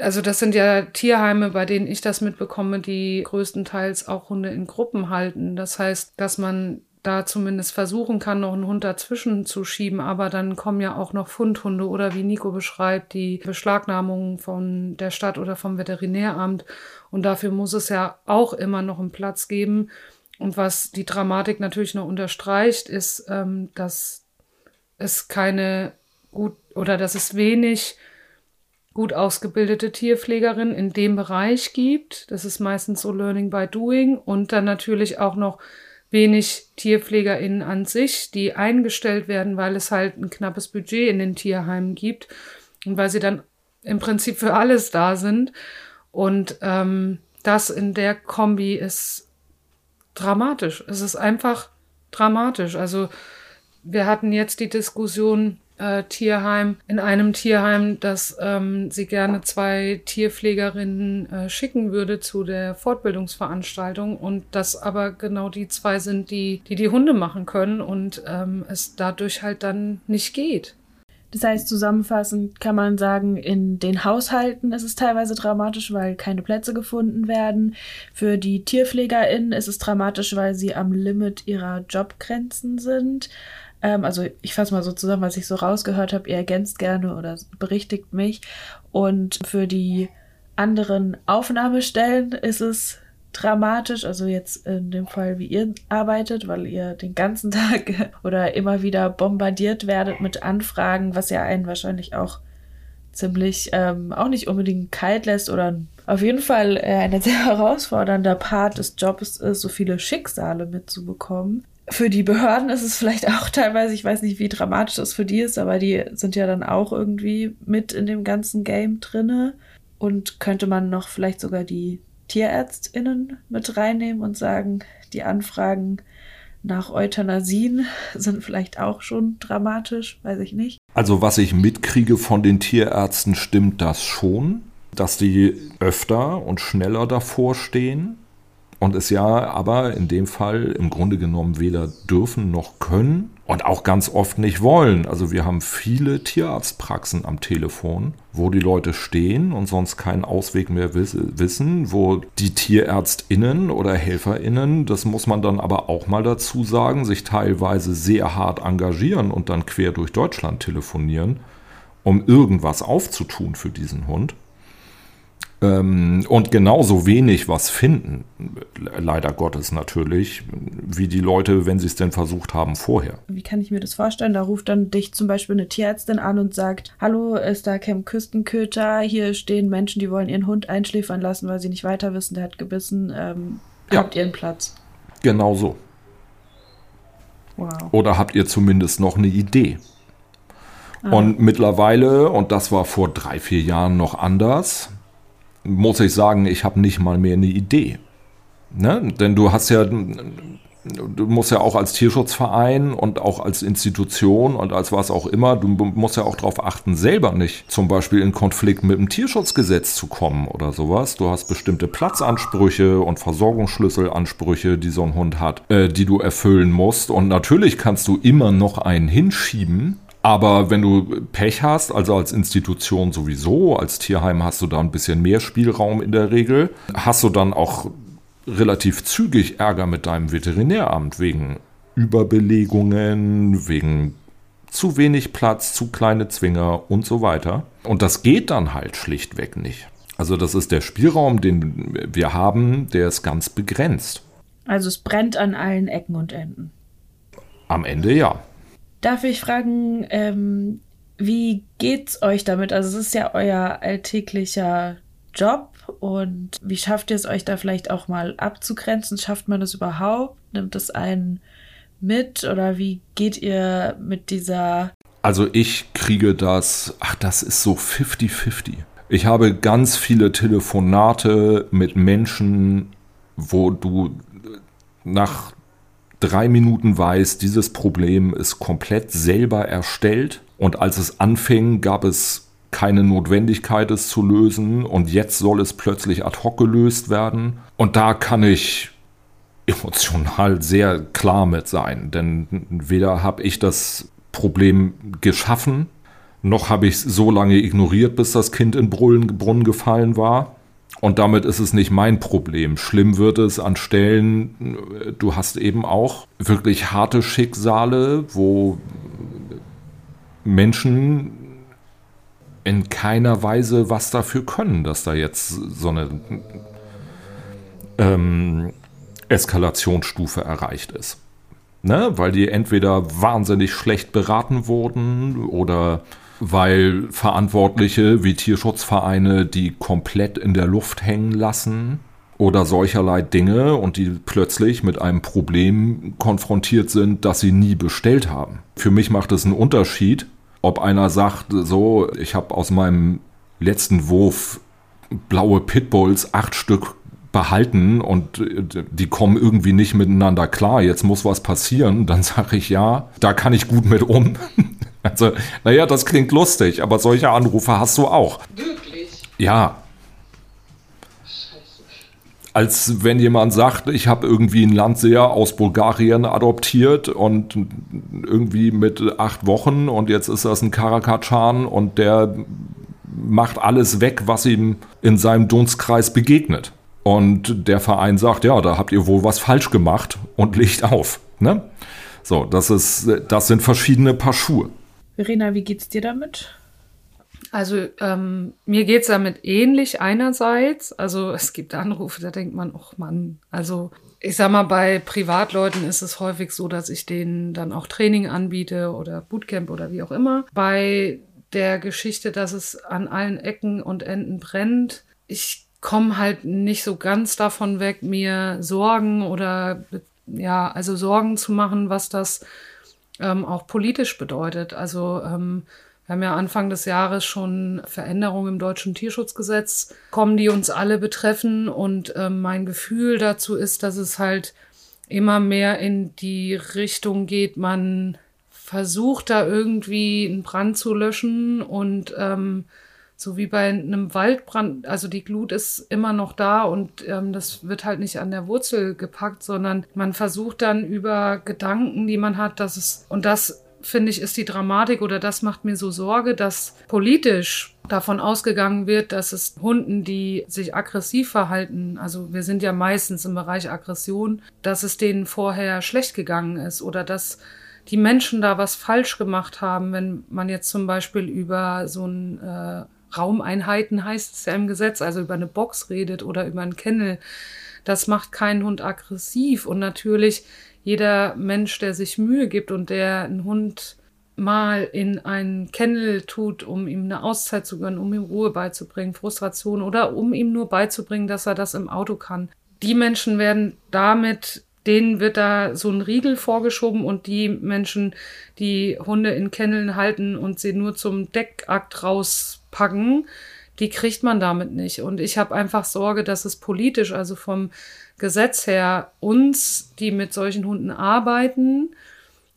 also das sind ja Tierheime, bei denen ich das mitbekomme, die größtenteils auch Hunde in Gruppen halten. Das heißt, dass man da zumindest versuchen kann, noch einen Hund dazwischen zu schieben, aber dann kommen ja auch noch Fundhunde oder wie Nico beschreibt, die Beschlagnahmungen von der Stadt oder vom Veterinäramt. Und dafür muss es ja auch immer noch einen Platz geben. Und was die Dramatik natürlich noch unterstreicht, ist, ähm, dass es keine gut oder dass es wenig gut ausgebildete Tierpflegerinnen in dem Bereich gibt. Das ist meistens so Learning by Doing und dann natürlich auch noch wenig TierpflegerInnen an sich, die eingestellt werden, weil es halt ein knappes Budget in den Tierheimen gibt und weil sie dann im Prinzip für alles da sind. Und ähm, das in der Kombi ist dramatisch. Es ist einfach dramatisch. Also wir hatten jetzt die Diskussion, äh, Tierheim, in einem Tierheim, dass ähm, sie gerne zwei Tierpflegerinnen äh, schicken würde zu der Fortbildungsveranstaltung und dass aber genau die zwei sind, die die, die Hunde machen können und ähm, es dadurch halt dann nicht geht. Das heißt, zusammenfassend kann man sagen, in den Haushalten ist es teilweise dramatisch, weil keine Plätze gefunden werden. Für die TierpflegerInnen ist es dramatisch, weil sie am Limit ihrer Jobgrenzen sind. Ähm, also ich fasse mal so zusammen, was ich so rausgehört habe. Ihr ergänzt gerne oder berichtigt mich. Und für die anderen Aufnahmestellen ist es dramatisch, also jetzt in dem Fall, wie ihr arbeitet, weil ihr den ganzen Tag oder immer wieder bombardiert werdet mit Anfragen, was ja einen wahrscheinlich auch ziemlich ähm, auch nicht unbedingt kalt lässt oder auf jeden Fall äh, ein sehr herausfordernder Part des Jobs ist, so viele Schicksale mitzubekommen für die Behörden ist es vielleicht auch teilweise, ich weiß nicht, wie dramatisch das für die ist, aber die sind ja dann auch irgendwie mit in dem ganzen Game drinne. Und könnte man noch vielleicht sogar die TierärztInnen mit reinnehmen und sagen, die Anfragen nach Euthanasien sind vielleicht auch schon dramatisch, weiß ich nicht. Also was ich mitkriege von den Tierärzten, stimmt das schon, dass die öfter und schneller davor stehen und es ja aber in dem Fall im Grunde genommen weder dürfen noch können und auch ganz oft nicht wollen. Also wir haben viele Tierarztpraxen am Telefon, wo die Leute stehen und sonst keinen Ausweg mehr wissen, wo die Tierärztinnen oder Helferinnen, das muss man dann aber auch mal dazu sagen, sich teilweise sehr hart engagieren und dann quer durch Deutschland telefonieren, um irgendwas aufzutun für diesen Hund und genauso wenig was finden, leider Gottes natürlich, wie die Leute, wenn sie es denn versucht haben vorher. Wie kann ich mir das vorstellen? Da ruft dann dich zum Beispiel eine Tierärztin an und sagt, hallo, ist da Camp Küstenköter, hier stehen Menschen, die wollen ihren Hund einschläfern lassen, weil sie nicht weiter wissen, der hat gebissen, ähm, ja. habt ihr einen Platz? Genau so. Wow. Oder habt ihr zumindest noch eine Idee? Ah. Und mittlerweile, und das war vor drei, vier Jahren noch anders, muss ich sagen, ich habe nicht mal mehr eine Idee. Ne? Denn du hast ja, du musst ja auch als Tierschutzverein und auch als Institution und als was auch immer, du musst ja auch darauf achten, selber nicht zum Beispiel in Konflikt mit dem Tierschutzgesetz zu kommen oder sowas. Du hast bestimmte Platzansprüche und Versorgungsschlüsselansprüche, die so ein Hund hat, äh, die du erfüllen musst. Und natürlich kannst du immer noch einen hinschieben, aber wenn du Pech hast, also als Institution sowieso, als Tierheim hast du da ein bisschen mehr Spielraum in der Regel, hast du dann auch relativ zügig Ärger mit deinem Veterinäramt wegen Überbelegungen, wegen zu wenig Platz, zu kleine Zwinger und so weiter. Und das geht dann halt schlichtweg nicht. Also das ist der Spielraum, den wir haben, der ist ganz begrenzt. Also es brennt an allen Ecken und Enden. Am Ende ja. Darf ich fragen, ähm, wie geht's euch damit? Also es ist ja euer alltäglicher Job und wie schafft ihr es euch da vielleicht auch mal abzugrenzen? Schafft man das überhaupt? Nimmt es einen mit oder wie geht ihr mit dieser also ich kriege das, ach, das ist so 50-50. Ich habe ganz viele Telefonate mit Menschen, wo du nach drei Minuten weißt, dieses Problem ist komplett selber erstellt. Und als es anfing, gab es keine Notwendigkeit, es zu lösen. Und jetzt soll es plötzlich ad hoc gelöst werden. Und da kann ich emotional sehr klar mit sein. Denn weder habe ich das Problem geschaffen, noch habe ich es so lange ignoriert, bis das Kind in Brunnen gefallen war. Und damit ist es nicht mein Problem. Schlimm wird es an Stellen, du hast eben auch wirklich harte Schicksale, wo Menschen in keiner Weise was dafür können, dass da jetzt so eine ähm, Eskalationsstufe erreicht ist ne? weil die entweder wahnsinnig schlecht beraten wurden oder weil Verantwortliche wie Tierschutzvereine die komplett in der Luft hängen lassen oder solcherlei Dinge und die plötzlich mit einem Problem konfrontiert sind, das sie nie bestellt haben. Für mich macht es einen Unterschied, ob einer sagt, so, ich habe aus meinem letzten Wurf blaue Pitbulls acht Stück behalten und äh, die kommen irgendwie nicht miteinander klar, jetzt muss was passieren, dann sage ich ja, da kann ich gut mit um. Also, naja, das klingt lustig, aber solche Anrufe hast du auch. Wirklich? Ja. Scheiße. Als wenn jemand sagt, ich habe irgendwie einen Landseher aus Bulgarien adoptiert und irgendwie mit acht Wochen und jetzt ist das ein Karakatschan und der macht alles weg, was ihm in seinem Dunstkreis begegnet. Und der Verein sagt, ja, da habt ihr wohl was falsch gemacht und legt auf. Ne? So, das ist, das sind verschiedene Paar Schuhe. Verena, wie geht's dir damit? Also ähm, mir geht's damit ähnlich einerseits. Also es gibt Anrufe, da denkt man, ach Mann, also ich sag mal, bei Privatleuten ist es häufig so, dass ich denen dann auch Training anbiete oder Bootcamp oder wie auch immer. Bei der Geschichte, dass es an allen Ecken und Enden brennt, ich komme halt nicht so ganz davon weg, mir Sorgen oder ja, also Sorgen zu machen, was das ähm, auch politisch bedeutet. Also ähm, wir haben ja Anfang des Jahres schon Veränderungen im deutschen Tierschutzgesetz kommen, die uns alle betreffen. Und ähm, mein Gefühl dazu ist, dass es halt immer mehr in die Richtung geht, man versucht da irgendwie einen Brand zu löschen und ähm, so wie bei einem Waldbrand, also die Glut ist immer noch da und ähm, das wird halt nicht an der Wurzel gepackt, sondern man versucht dann über Gedanken, die man hat, dass es, und das finde ich, ist die Dramatik oder das macht mir so Sorge, dass politisch davon ausgegangen wird, dass es Hunden, die sich aggressiv verhalten, also wir sind ja meistens im Bereich Aggression, dass es denen vorher schlecht gegangen ist oder dass die Menschen da was falsch gemacht haben, wenn man jetzt zum Beispiel über so ein äh, Raumeinheiten heißt es ja im Gesetz, also über eine Box redet oder über einen Kennel. Das macht keinen Hund aggressiv. Und natürlich jeder Mensch, der sich Mühe gibt und der einen Hund mal in einen Kennel tut, um ihm eine Auszeit zu gönnen, um ihm Ruhe beizubringen, Frustration oder um ihm nur beizubringen, dass er das im Auto kann. Die Menschen werden damit, denen wird da so ein Riegel vorgeschoben und die Menschen, die Hunde in Kenneln halten und sie nur zum Deckakt raus packen, die kriegt man damit nicht. Und ich habe einfach Sorge, dass es politisch, also vom Gesetz her, uns, die mit solchen Hunden arbeiten,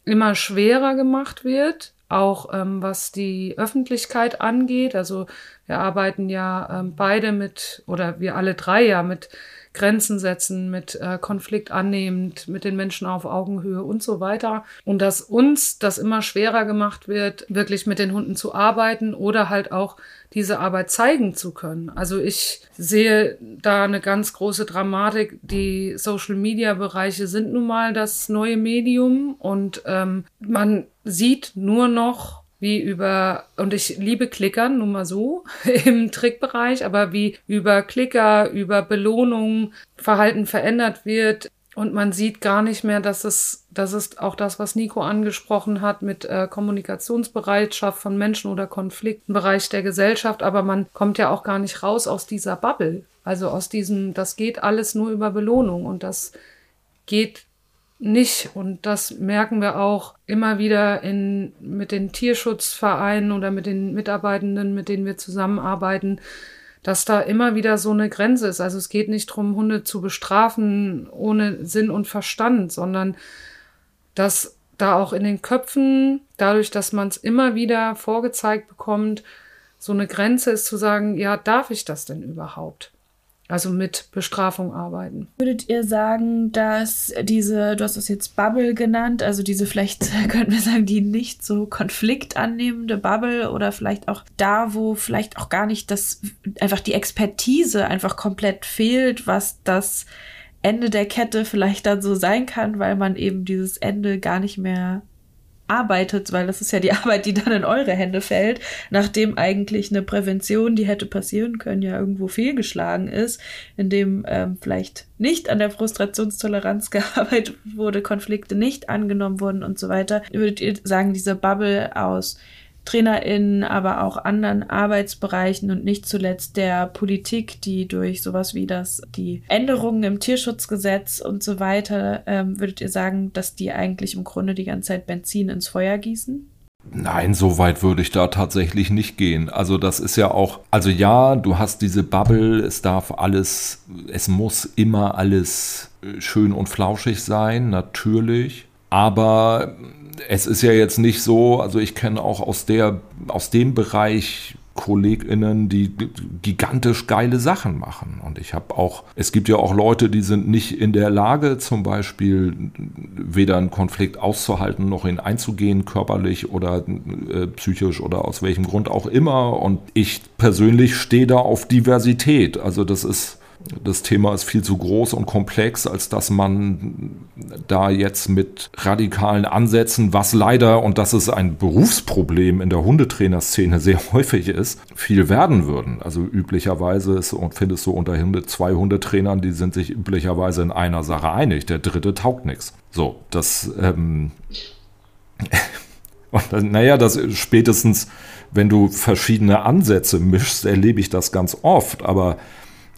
immer schwerer gemacht wird, auch ähm, was die Öffentlichkeit angeht. Also wir arbeiten ja ähm, beide mit, oder wir alle drei ja mit Grenzen setzen, mit äh, Konflikt annehmend, mit den Menschen auf Augenhöhe und so weiter. Und dass uns das immer schwerer gemacht wird, wirklich mit den Hunden zu arbeiten oder halt auch diese Arbeit zeigen zu können. Also ich sehe da eine ganz große Dramatik. Die Social-Media-Bereiche sind nun mal das neue Medium und ähm, man sieht nur noch wie über, und ich liebe Klickern, nun mal so, im Trickbereich, aber wie über Klicker, über Belohnungen Verhalten verändert wird und man sieht gar nicht mehr, dass es das ist auch das, was Nico angesprochen hat mit äh, Kommunikationsbereitschaft von Menschen oder Konflikten im Bereich der Gesellschaft. Aber man kommt ja auch gar nicht raus aus dieser Bubble. Also aus diesem, das geht alles nur über Belohnung und das geht nicht. Und das merken wir auch immer wieder in, mit den Tierschutzvereinen oder mit den Mitarbeitenden, mit denen wir zusammenarbeiten, dass da immer wieder so eine Grenze ist. Also es geht nicht darum, Hunde zu bestrafen ohne Sinn und Verstand, sondern dass da auch in den Köpfen, dadurch, dass man es immer wieder vorgezeigt bekommt, so eine Grenze ist zu sagen, ja, darf ich das denn überhaupt? Also mit Bestrafung arbeiten. Würdet ihr sagen, dass diese, du hast es jetzt Bubble genannt, also diese vielleicht, könnten wir sagen, die nicht so konfliktannehmende Bubble oder vielleicht auch da, wo vielleicht auch gar nicht das, einfach die Expertise einfach komplett fehlt, was das Ende der Kette vielleicht dann so sein kann, weil man eben dieses Ende gar nicht mehr arbeitet, weil das ist ja die Arbeit, die dann in eure Hände fällt, nachdem eigentlich eine Prävention, die hätte passieren können, ja irgendwo fehlgeschlagen ist, indem ähm, vielleicht nicht an der Frustrationstoleranz gearbeitet wurde, Konflikte nicht angenommen wurden und so weiter. Würdet ihr sagen, diese Bubble aus TrainerInnen, aber auch anderen Arbeitsbereichen und nicht zuletzt der Politik, die durch sowas wie das, die Änderungen im Tierschutzgesetz und so weiter, ähm, würdet ihr sagen, dass die eigentlich im Grunde die ganze Zeit Benzin ins Feuer gießen? Nein, so weit würde ich da tatsächlich nicht gehen. Also das ist ja auch, also ja, du hast diese Bubble, es darf alles, es muss immer alles äh, schön und flauschig sein, natürlich. Aber es ist ja jetzt nicht so, also ich kenne auch aus der, aus dem Bereich KollegInnen, die gigantisch geile Sachen machen. Und ich habe auch, es gibt ja auch Leute, die sind nicht in der Lage, zum Beispiel weder einen Konflikt auszuhalten, noch ihn einzugehen, körperlich oder äh, psychisch oder aus welchem Grund auch immer. Und ich persönlich stehe da auf Diversität. Also das ist das Thema ist viel zu groß und komplex, als dass man da jetzt mit radikalen Ansätzen, was leider, und das ist ein Berufsproblem in der Hundetrainerszene sehr häufig ist, viel werden würden. Also üblicherweise ist, und findest du unter zwei Hundetrainern, die sind sich üblicherweise in einer Sache einig. Der dritte taugt nichts. So, das, ähm, naja, das spätestens, wenn du verschiedene Ansätze mischst, erlebe ich das ganz oft, aber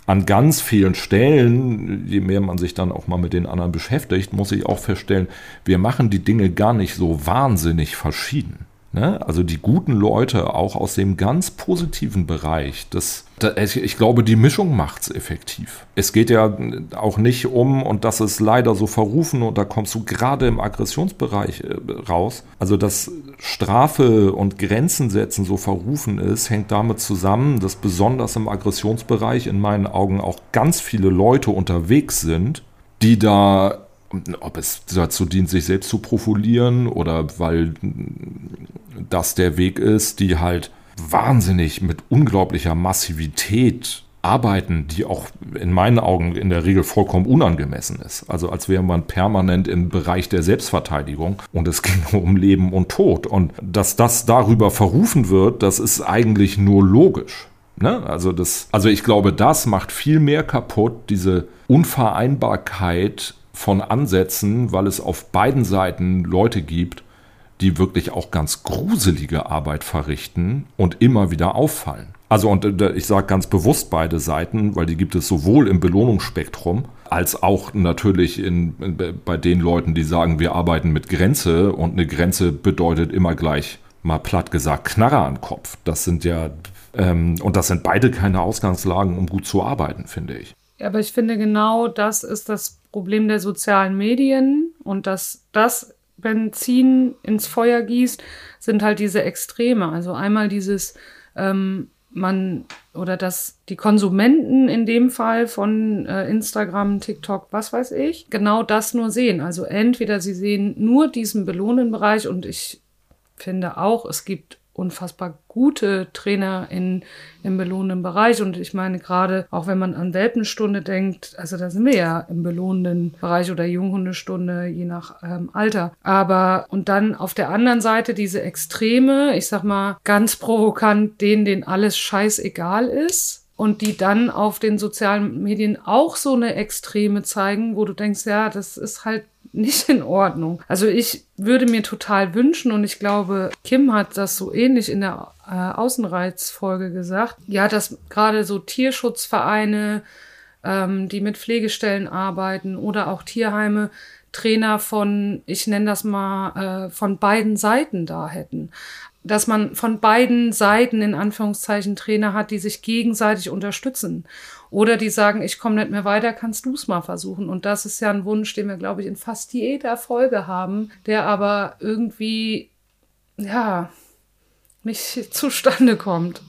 an ganz vielen Stellen, je mehr man sich dann auch mal mit den anderen beschäftigt, muss ich auch feststellen, wir machen die Dinge gar nicht so wahnsinnig verschieden. Ne? Also die guten Leute auch aus dem ganz positiven Bereich, das, das ich glaube, die Mischung macht es effektiv. Es geht ja auch nicht um, und das ist leider so verrufen, und da kommst du gerade im Aggressionsbereich äh, raus, also dass Strafe und Grenzen setzen so verrufen ist, hängt damit zusammen, dass besonders im Aggressionsbereich in meinen Augen auch ganz viele Leute unterwegs sind, die da ob es dazu dient, sich selbst zu profulieren oder weil das der Weg ist, die halt wahnsinnig mit unglaublicher Massivität arbeiten, die auch in meinen Augen in der Regel vollkommen unangemessen ist. Also als wäre man permanent im Bereich der Selbstverteidigung und es ging um Leben und Tod. Und dass das darüber verrufen wird, das ist eigentlich nur logisch. Ne? Also, das, also ich glaube, das macht viel mehr kaputt, diese Unvereinbarkeit von Ansätzen, weil es auf beiden Seiten Leute gibt, die wirklich auch ganz gruselige Arbeit verrichten und immer wieder auffallen. Also und äh, ich sage ganz bewusst beide Seiten, weil die gibt es sowohl im Belohnungsspektrum als auch natürlich in, bei den Leuten, die sagen, wir arbeiten mit Grenze und eine Grenze bedeutet immer gleich, mal platt gesagt, Knarre an Kopf. Das sind ja, ähm, und das sind beide keine Ausgangslagen, um gut zu arbeiten, finde ich. Aber ich finde genau das ist das Problem der sozialen Medien und dass das Benzin ins Feuer gießt, sind halt diese Extreme. Also einmal dieses, ähm, man oder dass die Konsumenten in dem Fall von äh, Instagram, TikTok, was weiß ich, genau das nur sehen. Also entweder sie sehen nur diesen belohnenden Bereich und ich finde auch, es gibt unfassbar gute Trainer in, im belohnenden Bereich. Und ich meine, gerade auch wenn man an Welpenstunde denkt, also da sind wir ja im belohnenden Bereich oder Junghundestunde, je nach ähm, Alter. Aber und dann auf der anderen Seite diese Extreme, ich sag mal ganz provokant, denen, denen alles scheißegal ist und die dann auf den sozialen Medien auch so eine Extreme zeigen, wo du denkst, ja, das ist halt nicht in Ordnung. Also ich würde mir total wünschen und ich glaube, Kim hat das so ähnlich in der äh, Außenreizfolge gesagt, ja, dass gerade so Tierschutzvereine, ähm, die mit Pflegestellen arbeiten oder auch Tierheime Trainer von, ich nenne das mal, äh, von beiden Seiten da hätten dass man von beiden Seiten in Anführungszeichen Trainer hat, die sich gegenseitig unterstützen. Oder die sagen, ich komme nicht mehr weiter, kannst du es mal versuchen. Und das ist ja ein Wunsch, den wir, glaube ich, in fast jeder Folge haben, der aber irgendwie, ja, nicht zustande kommt.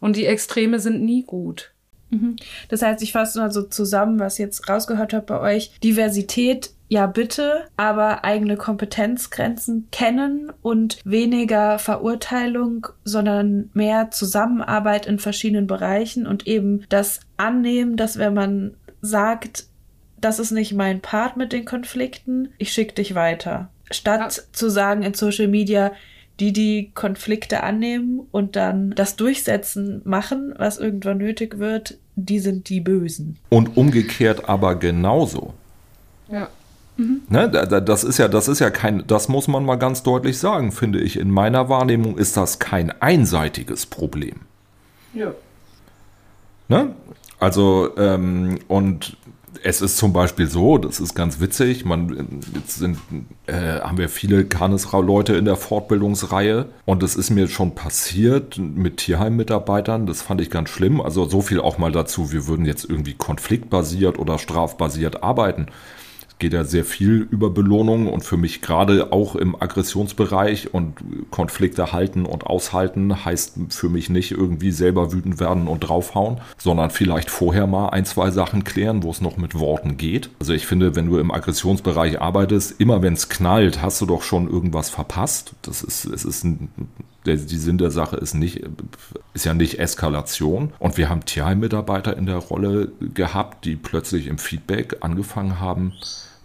Und die Extreme sind nie gut. Mhm. Das heißt, ich fasse mal so zusammen, was ich jetzt rausgehört habe bei euch. Diversität ja bitte, aber eigene Kompetenzgrenzen kennen und weniger Verurteilung, sondern mehr Zusammenarbeit in verschiedenen Bereichen und eben das annehmen, dass wenn man sagt, das ist nicht mein Part mit den Konflikten, ich schicke dich weiter. Statt ja. zu sagen in Social Media, die die Konflikte annehmen und dann das Durchsetzen machen, was irgendwann nötig wird, die sind die Bösen. Und umgekehrt aber genauso. Ja. Mhm. Ne, das ist ja, das ist ja kein, das muss man mal ganz deutlich sagen, finde ich. In meiner Wahrnehmung ist das kein einseitiges Problem. Ja. Ne? Also, ähm, und es ist zum Beispiel so, das ist ganz witzig, man, jetzt sind, äh, haben wir viele Karnesrau-Leute in der Fortbildungsreihe und es ist mir schon passiert mit Tierheim-Mitarbeitern, das fand ich ganz schlimm. Also so viel auch mal dazu, wir würden jetzt irgendwie konfliktbasiert oder strafbasiert arbeiten geht ja sehr viel über Belohnung und für mich gerade auch im Aggressionsbereich und Konflikte halten und aushalten heißt für mich nicht irgendwie selber wütend werden und draufhauen, sondern vielleicht vorher mal ein, zwei Sachen klären, wo es noch mit Worten geht. Also ich finde, wenn du im Aggressionsbereich arbeitest, immer wenn es knallt, hast du doch schon irgendwas verpasst. Das ist, es ist ein, der, die Sinn der Sache ist nicht, ist ja nicht Eskalation. Und wir haben Tierheim-Mitarbeiter in der Rolle gehabt, die plötzlich im Feedback angefangen haben,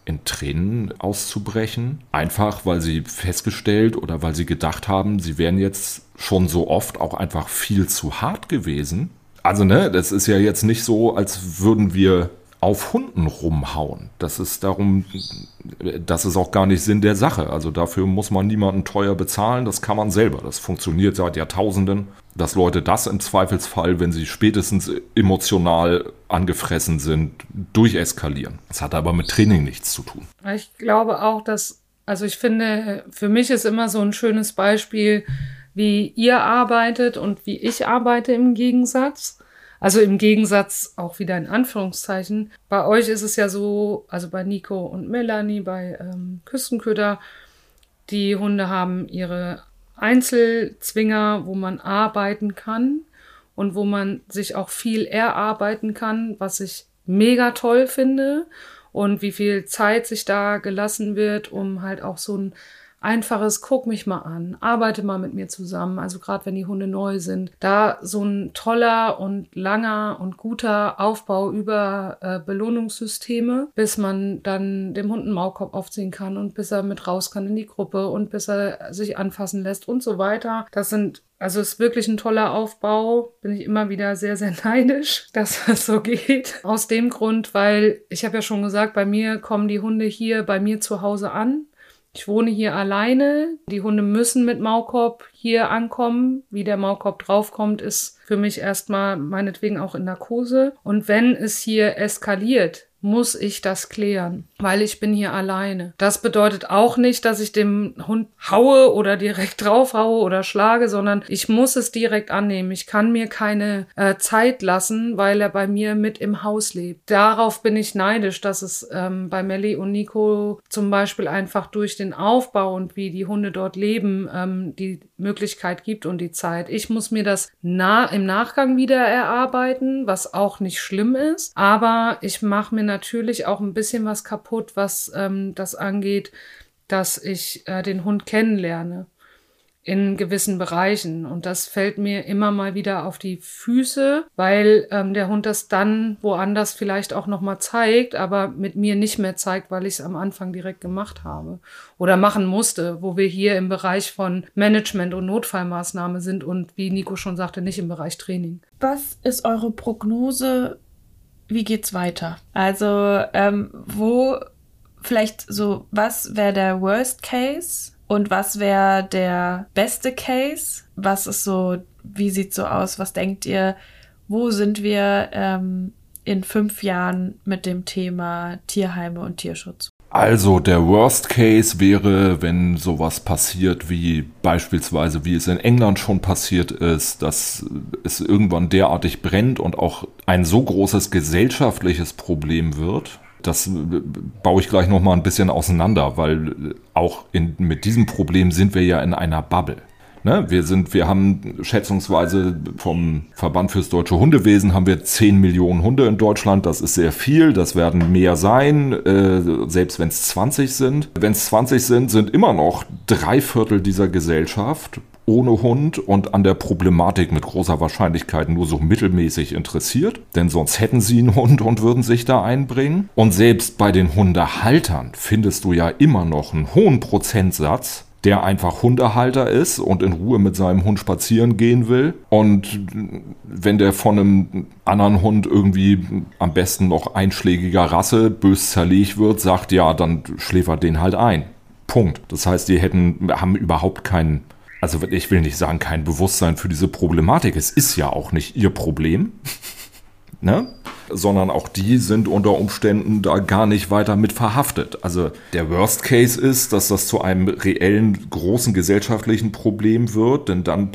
in Tränen auszubrechen. Einfach, weil sie festgestellt oder weil sie gedacht haben, sie wären jetzt schon so oft auch einfach viel zu hart gewesen. Also, ne, das ist ja jetzt nicht so, als würden wir auf Hunden rumhauen. Das ist darum, das ist auch gar nicht Sinn der Sache. Also dafür muss man niemanden teuer bezahlen, das kann man selber. Das funktioniert seit Jahrtausenden, dass Leute das im Zweifelsfall, wenn sie spätestens emotional angefressen sind, durcheskalieren. Das hat aber mit Training nichts zu tun. Ich glaube auch, dass, also ich finde, für mich ist immer so ein schönes Beispiel, wie ihr arbeitet und wie ich arbeite im Gegensatz. Also im Gegensatz auch wieder in Anführungszeichen. Bei euch ist es ja so, also bei Nico und Melanie, bei ähm, Küstenköder, die Hunde haben ihre Einzelzwinger, wo man arbeiten kann und wo man sich auch viel erarbeiten kann, was ich mega toll finde und wie viel Zeit sich da gelassen wird, um halt auch so ein einfaches, guck mich mal an, arbeite mal mit mir zusammen, also gerade wenn die Hunde neu sind, da so ein toller und langer und guter Aufbau über äh, Belohnungssysteme, bis man dann dem Hund einen Maulkorb aufziehen kann und bis er mit raus kann in die Gruppe und bis er sich anfassen lässt und so weiter. Das sind also ist wirklich ein toller Aufbau. Bin ich immer wieder sehr, sehr neidisch, dass das so geht. Aus dem Grund, weil ich habe ja schon gesagt, bei mir kommen die Hunde hier bei mir zu Hause an. Ich wohne hier alleine. Die Hunde müssen mit Maulkorb hier ankommen. Wie der Maulkorb draufkommt, ist für mich erstmal meinetwegen auch in Narkose. Und wenn es hier eskaliert, muss ich das klären, weil ich bin hier alleine. Das bedeutet auch nicht, dass ich dem Hund haue oder direkt drauf haue oder schlage, sondern ich muss es direkt annehmen. Ich kann mir keine äh, Zeit lassen, weil er bei mir mit im Haus lebt. Darauf bin ich neidisch, dass es ähm, bei Melly und Nico zum Beispiel einfach durch den Aufbau und wie die Hunde dort leben, ähm, die Möglichkeit gibt und die Zeit. Ich muss mir das nah im Nachgang wieder erarbeiten, was auch nicht schlimm ist, aber ich mache mir natürlich auch ein bisschen was kaputt, was ähm, das angeht, dass ich äh, den Hund kennenlerne in gewissen Bereichen. Und das fällt mir immer mal wieder auf die Füße, weil ähm, der Hund das dann woanders vielleicht auch nochmal zeigt, aber mit mir nicht mehr zeigt, weil ich es am Anfang direkt gemacht habe oder machen musste, wo wir hier im Bereich von Management und Notfallmaßnahme sind und wie Nico schon sagte, nicht im Bereich Training. Was ist eure Prognose wie geht's weiter? Also, ähm, wo vielleicht so, was wäre der Worst Case und was wäre der beste Case? Was ist so, wie sieht so aus? Was denkt ihr? Wo sind wir ähm, in fünf Jahren mit dem Thema Tierheime und Tierschutz? Also der Worst Case wäre, wenn sowas passiert wie beispielsweise, wie es in England schon passiert ist, dass es irgendwann derartig brennt und auch ein so großes gesellschaftliches Problem wird. Das baue ich gleich noch mal ein bisschen auseinander, weil auch in, mit diesem Problem sind wir ja in einer Bubble. Ne? Wir sind, wir haben schätzungsweise vom Verband fürs deutsche Hundewesen haben wir 10 Millionen Hunde in Deutschland. Das ist sehr viel. Das werden mehr sein, äh, selbst wenn es 20 sind. Wenn es 20 sind, sind immer noch drei Viertel dieser Gesellschaft ohne Hund und an der Problematik mit großer Wahrscheinlichkeit nur so mittelmäßig interessiert, denn sonst hätten sie einen Hund und würden sich da einbringen. Und selbst bei den Hundehaltern findest du ja immer noch einen hohen Prozentsatz, der einfach Hundehalter ist und in Ruhe mit seinem Hund spazieren gehen will. Und wenn der von einem anderen Hund irgendwie am besten noch einschlägiger Rasse bös zerlegt wird, sagt, ja, dann schläfert den halt ein. Punkt. Das heißt, die hätten, haben überhaupt keinen, also ich will nicht sagen, kein Bewusstsein für diese Problematik. Es ist ja auch nicht ihr Problem. ne? Sondern auch die sind unter Umständen da gar nicht weiter mit verhaftet. Also der Worst Case ist, dass das zu einem reellen großen gesellschaftlichen Problem wird, denn dann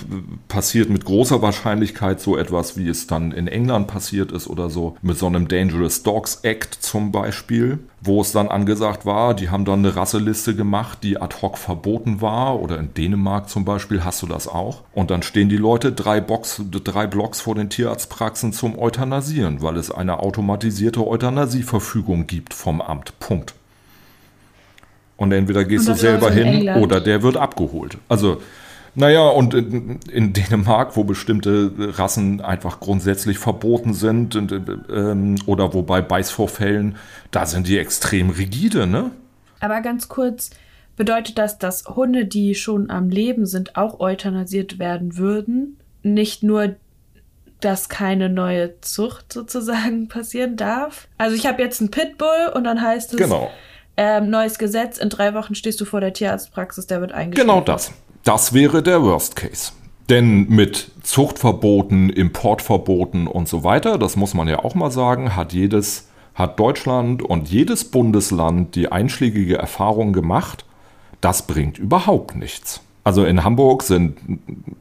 passiert mit großer Wahrscheinlichkeit so etwas, wie es dann in England passiert ist oder so, mit so einem Dangerous Dogs Act zum Beispiel wo es dann angesagt war, die haben dann eine Rasseliste gemacht, die ad hoc verboten war. Oder in Dänemark zum Beispiel hast du das auch. Und dann stehen die Leute drei, Box, drei Blocks vor den Tierarztpraxen zum Euthanasieren, weil es eine automatisierte Euthanasieverfügung gibt vom Amt. Punkt. Und entweder gehst Und du selber hin oder der wird abgeholt. Also naja, und in, in, Dänemark, wo bestimmte Rassen einfach grundsätzlich verboten sind und, ähm, oder wobei Beißvorfällen, da sind die extrem rigide, ne? Aber ganz kurz, bedeutet das, dass Hunde, die schon am Leben sind, auch euthanasiert werden würden? Nicht nur, dass keine neue Zucht sozusagen passieren darf? Also ich habe jetzt einen Pitbull und dann heißt es, genau. Ähm, neues Gesetz, in drei Wochen stehst du vor der Tierarztpraxis, der wird eingestellt. Genau das. Das wäre der Worst Case. Denn mit Zuchtverboten, Importverboten und so weiter, das muss man ja auch mal sagen, hat jedes, hat Deutschland und jedes Bundesland die einschlägige Erfahrung gemacht, das bringt überhaupt nichts. Also in Hamburg sind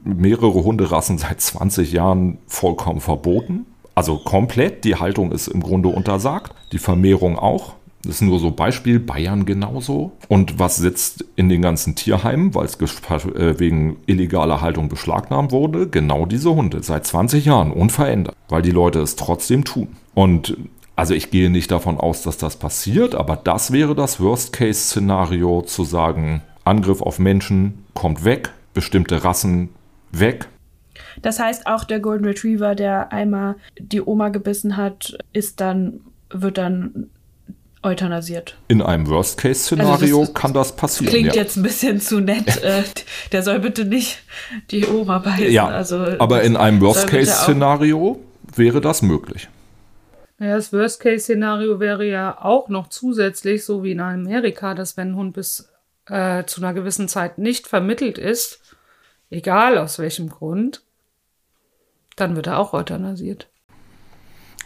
mehrere Hunderassen seit 20 Jahren vollkommen verboten. Also komplett, die Haltung ist im Grunde untersagt, die Vermehrung auch. Das ist nur so Beispiel, Bayern genauso. Und was sitzt in den ganzen Tierheimen, weil es äh, wegen illegaler Haltung beschlagnahmt wurde? Genau diese Hunde, seit 20 Jahren unverändert, weil die Leute es trotzdem tun. Und also ich gehe nicht davon aus, dass das passiert, aber das wäre das Worst-Case-Szenario, zu sagen, Angriff auf Menschen kommt weg, bestimmte Rassen weg. Das heißt, auch der Golden Retriever, der einmal die Oma gebissen hat, ist dann, wird dann euthanasiert. In einem Worst-Case-Szenario also kann das passieren. Klingt ja. jetzt ein bisschen zu nett. äh, der soll bitte nicht die Oma beißen. Ja, also, aber in einem Worst-Case-Szenario wäre das möglich. Ja, das Worst-Case-Szenario wäre ja auch noch zusätzlich, so wie in Amerika, dass wenn ein Hund bis äh, zu einer gewissen Zeit nicht vermittelt ist, egal aus welchem Grund, dann wird er auch euthanasiert.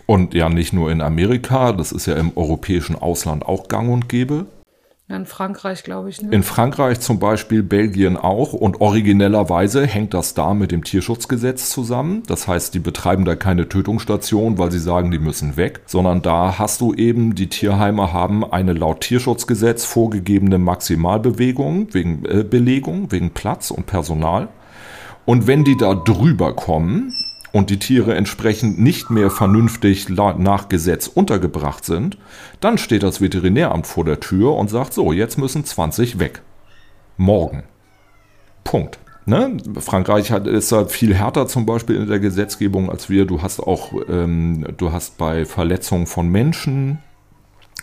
Und ja, nicht nur in Amerika, das ist ja im europäischen Ausland auch gang und gäbe. In Frankreich, glaube ich. Ne? In Frankreich zum Beispiel, Belgien auch. Und originellerweise hängt das da mit dem Tierschutzgesetz zusammen. Das heißt, die betreiben da keine Tötungsstation, weil sie sagen, die müssen weg, sondern da hast du eben, die Tierheime haben eine laut Tierschutzgesetz vorgegebene Maximalbewegung wegen äh, Belegung, wegen Platz und Personal. Und wenn die da drüber kommen, und die Tiere entsprechend nicht mehr vernünftig nach Gesetz untergebracht sind, dann steht das Veterinäramt vor der Tür und sagt so, jetzt müssen 20 weg. Morgen. Punkt. Ne? Frankreich hat, ist da viel härter zum Beispiel in der Gesetzgebung als wir. Du hast auch, ähm, du hast bei Verletzungen von Menschen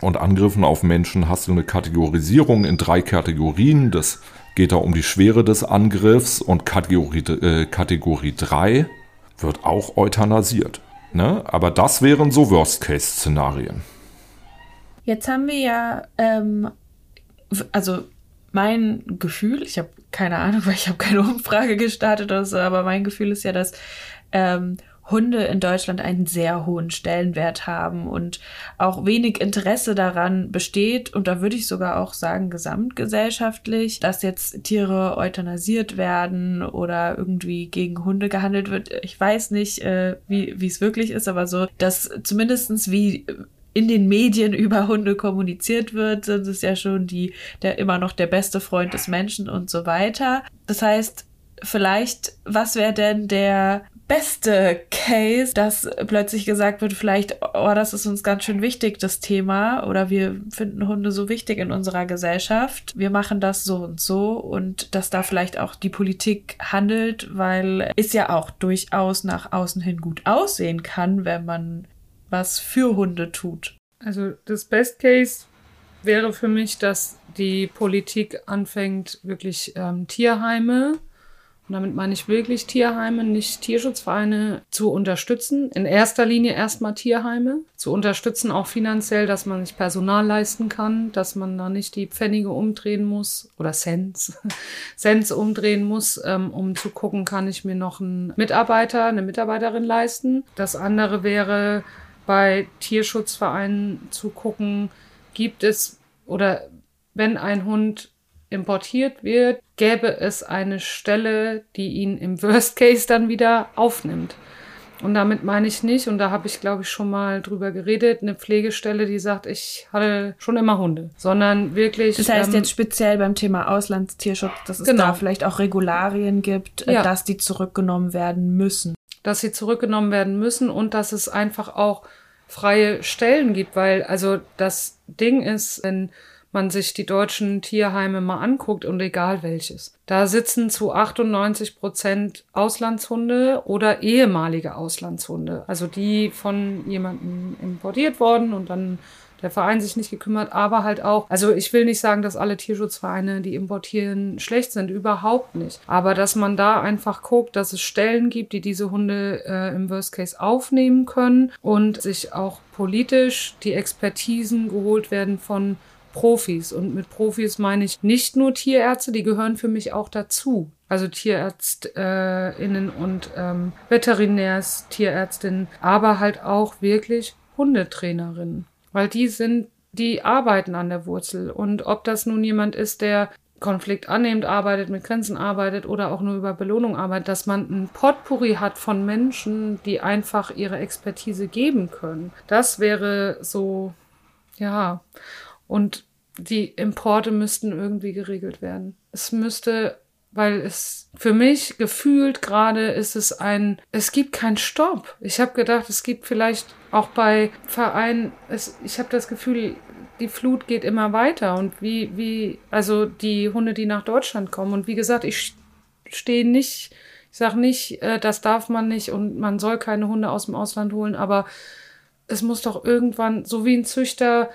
und Angriffen auf Menschen hast du eine Kategorisierung in drei Kategorien. Das geht da um die Schwere des Angriffs und Kategorie, äh, Kategorie 3 wird auch euthanasiert. Ne? Aber das wären so Worst-Case-Szenarien. Jetzt haben wir ja, ähm, also mein Gefühl, ich habe keine Ahnung, weil ich habe keine Umfrage gestartet oder so, aber mein Gefühl ist ja, dass ähm, Hunde in Deutschland einen sehr hohen Stellenwert haben und auch wenig Interesse daran besteht, und da würde ich sogar auch sagen, gesamtgesellschaftlich, dass jetzt Tiere euthanasiert werden oder irgendwie gegen Hunde gehandelt wird. Ich weiß nicht, äh, wie es wirklich ist, aber so, dass zumindestens wie in den Medien über Hunde kommuniziert wird, sind es ja schon die, der immer noch der beste Freund des Menschen und so weiter. Das heißt, vielleicht, was wäre denn der beste Case, dass plötzlich gesagt wird, vielleicht, oh, das ist uns ganz schön wichtig, das Thema, oder wir finden Hunde so wichtig in unserer Gesellschaft, wir machen das so und so und dass da vielleicht auch die Politik handelt, weil es ja auch durchaus nach außen hin gut aussehen kann, wenn man was für Hunde tut. Also das Best Case wäre für mich, dass die Politik anfängt, wirklich ähm, Tierheime und damit meine ich wirklich Tierheime, nicht Tierschutzvereine zu unterstützen. In erster Linie erstmal Tierheime zu unterstützen, auch finanziell, dass man sich Personal leisten kann, dass man da nicht die Pfennige umdrehen muss oder Cents, Cents umdrehen muss, ähm, um zu gucken, kann ich mir noch einen Mitarbeiter, eine Mitarbeiterin leisten. Das andere wäre bei Tierschutzvereinen zu gucken, gibt es oder wenn ein Hund importiert wird, gäbe es eine Stelle, die ihn im Worst Case dann wieder aufnimmt. Und damit meine ich nicht, und da habe ich, glaube ich, schon mal drüber geredet, eine Pflegestelle, die sagt, ich hatte schon immer Hunde, sondern wirklich. Das heißt ähm, jetzt speziell beim Thema Auslandstierschutz, dass es genau. da vielleicht auch Regularien gibt, äh, ja. dass die zurückgenommen werden müssen. Dass sie zurückgenommen werden müssen und dass es einfach auch freie Stellen gibt, weil also das Ding ist, wenn man sich die deutschen Tierheime mal anguckt und egal welches. Da sitzen zu 98 Prozent Auslandshunde oder ehemalige Auslandshunde. Also die von jemandem importiert worden und dann der Verein sich nicht gekümmert, aber halt auch, also ich will nicht sagen, dass alle Tierschutzvereine, die importieren, schlecht sind, überhaupt nicht. Aber dass man da einfach guckt, dass es Stellen gibt, die diese Hunde äh, im Worst Case aufnehmen können und sich auch politisch die Expertisen geholt werden von Profis. Und mit Profis meine ich nicht nur Tierärzte, die gehören für mich auch dazu. Also TierärztInnen und ähm, Veterinärs, Tierärztinnen, aber halt auch wirklich Hundetrainerinnen. Weil die sind, die arbeiten an der Wurzel. Und ob das nun jemand ist, der Konflikt annimmt, arbeitet, mit Grenzen arbeitet oder auch nur über Belohnung arbeitet, dass man ein Potpourri hat von Menschen, die einfach ihre Expertise geben können. Das wäre so, ja. Und die Importe müssten irgendwie geregelt werden. Es müsste, weil es für mich gefühlt gerade ist es ein, es gibt keinen Stopp. Ich habe gedacht, es gibt vielleicht auch bei Vereinen, es, ich habe das Gefühl, die Flut geht immer weiter und wie, wie, also die Hunde, die nach Deutschland kommen. Und wie gesagt, ich stehe nicht, ich sage nicht, äh, das darf man nicht und man soll keine Hunde aus dem Ausland holen, aber es muss doch irgendwann, so wie ein Züchter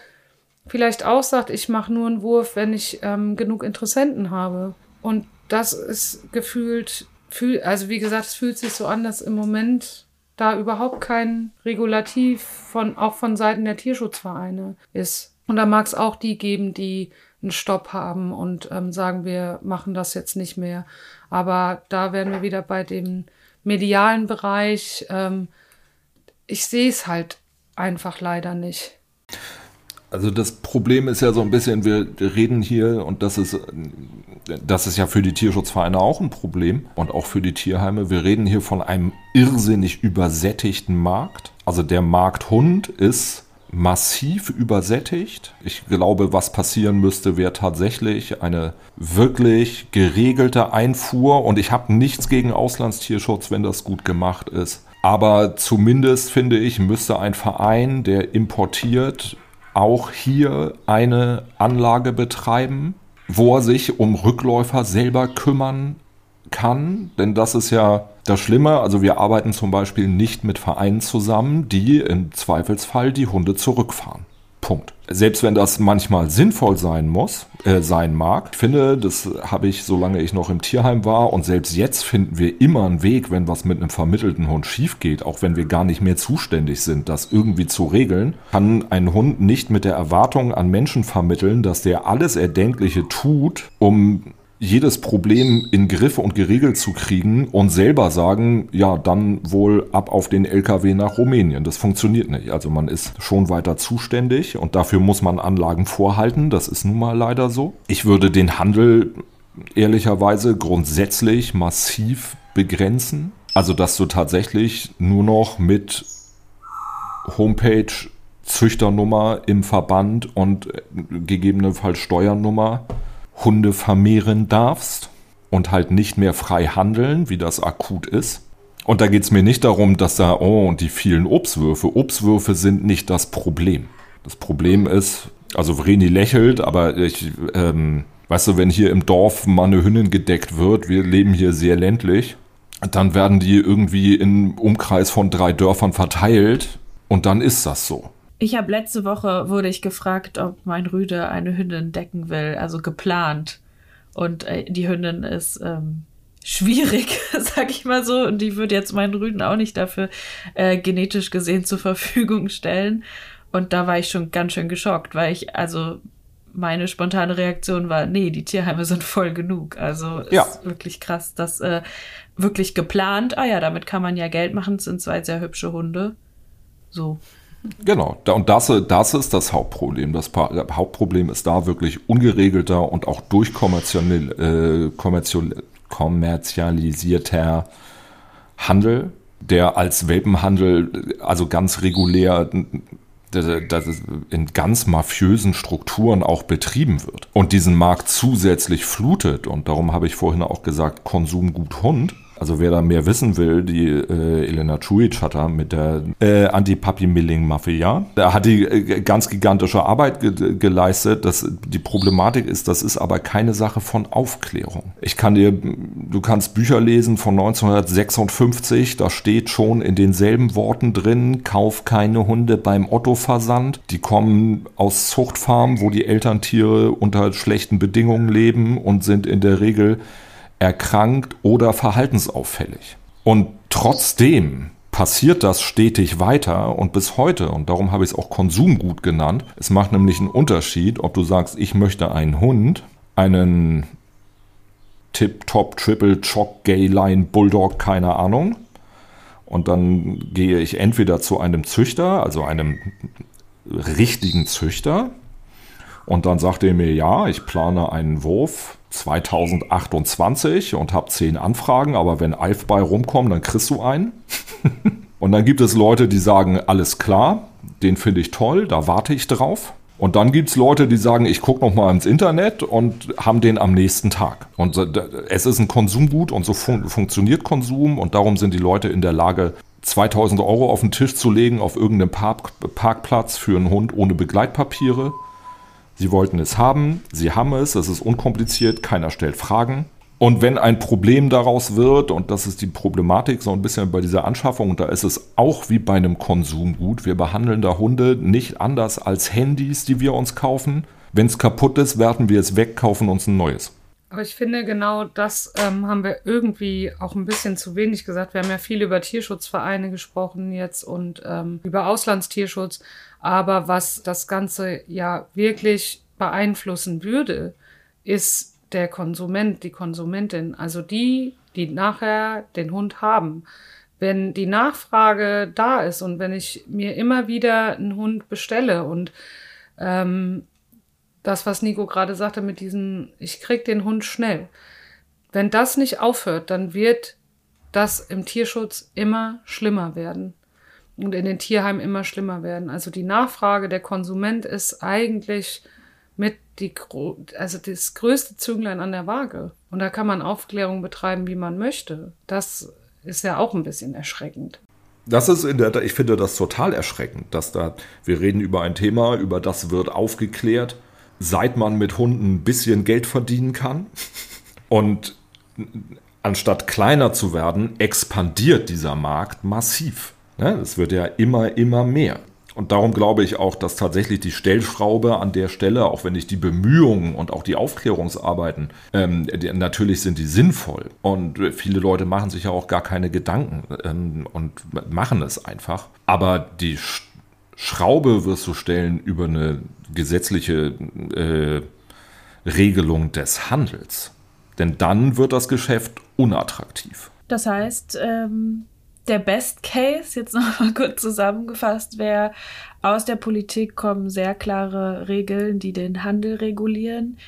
vielleicht auch sagt, ich mache nur einen Wurf, wenn ich ähm, genug Interessenten habe. Und das ist gefühlt, fühl, also wie gesagt, es fühlt sich so an, dass im Moment da überhaupt kein Regulativ von, auch von Seiten der Tierschutzvereine ist. Und da mag es auch die geben, die einen Stopp haben und ähm, sagen, wir machen das jetzt nicht mehr. Aber da wären wir wieder bei dem medialen Bereich. Ähm, ich sehe es halt einfach leider nicht. Also das Problem ist ja so ein bisschen, wir reden hier und das ist, das ist ja für die Tierschutzvereine auch ein Problem und auch für die Tierheime. Wir reden hier von einem irrsinnig übersättigten Markt. Also der Markt Hund ist massiv übersättigt. Ich glaube, was passieren müsste, wäre tatsächlich eine wirklich geregelte Einfuhr und ich habe nichts gegen Auslandstierschutz, wenn das gut gemacht ist. Aber zumindest finde ich, müsste ein Verein, der importiert, auch hier eine Anlage betreiben, wo er sich um Rückläufer selber kümmern kann. Denn das ist ja das Schlimme. Also wir arbeiten zum Beispiel nicht mit Vereinen zusammen, die im Zweifelsfall die Hunde zurückfahren. Punkt. Selbst wenn das manchmal sinnvoll sein muss, äh, sein mag, finde, das habe ich, solange ich noch im Tierheim war und selbst jetzt finden wir immer einen Weg, wenn was mit einem vermittelten Hund schief geht, auch wenn wir gar nicht mehr zuständig sind, das irgendwie zu regeln, kann ein Hund nicht mit der Erwartung an Menschen vermitteln, dass der alles Erdenkliche tut, um jedes Problem in Griffe und geregelt zu kriegen und selber sagen, ja, dann wohl ab auf den LKW nach Rumänien. Das funktioniert nicht. Also man ist schon weiter zuständig und dafür muss man Anlagen vorhalten. Das ist nun mal leider so. Ich würde den Handel ehrlicherweise grundsätzlich massiv begrenzen. Also dass du tatsächlich nur noch mit Homepage, Züchternummer im Verband und gegebenenfalls Steuernummer Hunde vermehren darfst und halt nicht mehr frei handeln, wie das akut ist. Und da geht es mir nicht darum, dass da, oh, und die vielen Obstwürfe. Obstwürfe sind nicht das Problem. Das Problem ist, also Vreni lächelt, aber ich, ähm, weißt du, wenn hier im Dorf mal eine Hündin gedeckt wird, wir leben hier sehr ländlich, dann werden die irgendwie im Umkreis von drei Dörfern verteilt und dann ist das so. Ich habe letzte Woche wurde ich gefragt, ob mein Rüde eine Hündin decken will, also geplant. Und äh, die Hündin ist ähm, schwierig, sag ich mal so. Und die würde jetzt meinen Rüden auch nicht dafür äh, genetisch gesehen zur Verfügung stellen. Und da war ich schon ganz schön geschockt, weil ich, also meine spontane Reaktion war, nee, die Tierheime sind voll genug. Also ja. ist wirklich krass, dass äh, wirklich geplant, ah ja, damit kann man ja Geld machen, es sind zwei sehr hübsche Hunde. So. Genau, und das, das ist das Hauptproblem. Das Hauptproblem ist da wirklich ungeregelter und auch durchkommerzialisierter Handel, der als Welpenhandel, also ganz regulär das in ganz mafiösen Strukturen auch betrieben wird und diesen Markt zusätzlich flutet. Und darum habe ich vorhin auch gesagt, Konsum gut Hund also wer da mehr wissen will, die äh, Elena Čujic hat da mit der äh, Anti-Puppy-Milling-Mafia, da hat die äh, ganz gigantische Arbeit ge geleistet. Das, die Problematik ist, das ist aber keine Sache von Aufklärung. Ich kann dir, du kannst Bücher lesen von 1956, da steht schon in denselben Worten drin, kauf keine Hunde beim Otto-Versand. Die kommen aus Zuchtfarmen, wo die Elterntiere unter schlechten Bedingungen leben und sind in der Regel erkrankt oder verhaltensauffällig. Und trotzdem passiert das stetig weiter und bis heute, und darum habe ich es auch Konsumgut genannt. Es macht nämlich einen Unterschied, ob du sagst, ich möchte einen Hund, einen Tip-Top, Triple, Chock, Gay Line, Bulldog, keine Ahnung. Und dann gehe ich entweder zu einem Züchter, also einem richtigen Züchter, und dann sagt er mir, ja, ich plane einen Wurf 2028 und habe zehn Anfragen, aber wenn Alf bei rumkommt, dann kriegst du einen. und dann gibt es Leute, die sagen, alles klar, den finde ich toll, da warte ich drauf. Und dann gibt es Leute, die sagen, ich gucke noch mal ins Internet und haben den am nächsten Tag. Und es ist ein Konsumgut und so fun funktioniert Konsum und darum sind die Leute in der Lage, 2000 Euro auf den Tisch zu legen auf irgendeinem Park Parkplatz für einen Hund ohne Begleitpapiere Sie wollten es haben, sie haben es, es ist unkompliziert, keiner stellt Fragen. Und wenn ein Problem daraus wird, und das ist die Problematik so ein bisschen bei dieser Anschaffung, und da ist es auch wie bei einem Konsumgut, wir behandeln da Hunde nicht anders als Handys, die wir uns kaufen. Wenn es kaputt ist, werten wir es weg, kaufen uns ein neues. Aber ich finde, genau das ähm, haben wir irgendwie auch ein bisschen zu wenig gesagt. Wir haben ja viel über Tierschutzvereine gesprochen jetzt und ähm, über Auslandstierschutz. Aber was das Ganze ja wirklich beeinflussen würde, ist der Konsument, die Konsumentin, also die, die nachher den Hund haben. Wenn die Nachfrage da ist und wenn ich mir immer wieder einen Hund bestelle und ähm, das, was Nico gerade sagte mit diesem, ich krieg den Hund schnell. Wenn das nicht aufhört, dann wird das im Tierschutz immer schlimmer werden und in den Tierheimen immer schlimmer werden. Also die Nachfrage der Konsument ist eigentlich mit die, also das größte Zünglein an der Waage. Und da kann man Aufklärung betreiben, wie man möchte. Das ist ja auch ein bisschen erschreckend. Das ist in der, ich finde das total erschreckend, dass da, wir reden über ein Thema, über das wird aufgeklärt, seit man mit Hunden ein bisschen Geld verdienen kann. Und anstatt kleiner zu werden, expandiert dieser Markt massiv. Ne? Es wird ja immer, immer mehr. Und darum glaube ich auch, dass tatsächlich die Stellschraube an der Stelle, auch wenn ich die Bemühungen und auch die Aufklärungsarbeiten, ähm, die, natürlich sind die sinnvoll. Und viele Leute machen sich ja auch gar keine Gedanken ähm, und machen es einfach. Aber die Schraube wirst du stellen über eine gesetzliche äh, Regelung des Handels. Denn dann wird das Geschäft unattraktiv. Das heißt, ähm, der Best Case, jetzt nochmal kurz zusammengefasst, wäre, aus der Politik kommen sehr klare Regeln, die den Handel regulieren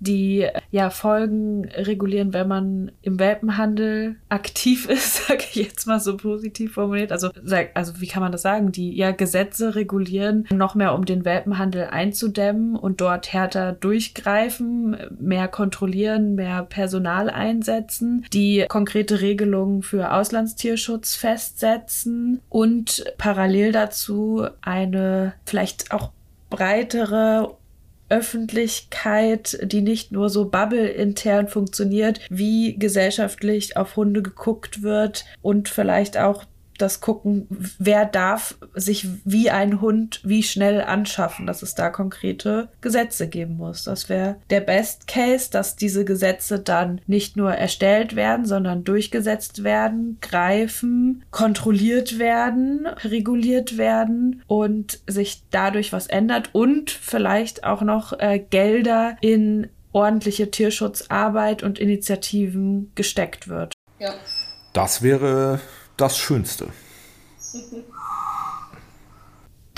die ja Folgen regulieren, wenn man im Welpenhandel aktiv ist, sage ich jetzt mal so positiv formuliert. Also, also wie kann man das sagen? Die ja Gesetze regulieren, noch mehr um den Welpenhandel einzudämmen und dort härter durchgreifen, mehr kontrollieren, mehr Personal einsetzen, die konkrete Regelungen für Auslandstierschutz festsetzen und parallel dazu eine vielleicht auch breitere Öffentlichkeit, die nicht nur so bubble-intern funktioniert, wie gesellschaftlich auf Hunde geguckt wird und vielleicht auch das gucken, wer darf sich wie ein Hund wie schnell anschaffen, dass es da konkrete Gesetze geben muss. Das wäre der Best Case, dass diese Gesetze dann nicht nur erstellt werden, sondern durchgesetzt werden, greifen, kontrolliert werden, reguliert werden und sich dadurch was ändert und vielleicht auch noch äh, Gelder in ordentliche Tierschutzarbeit und Initiativen gesteckt wird. Ja. Das wäre das Schönste.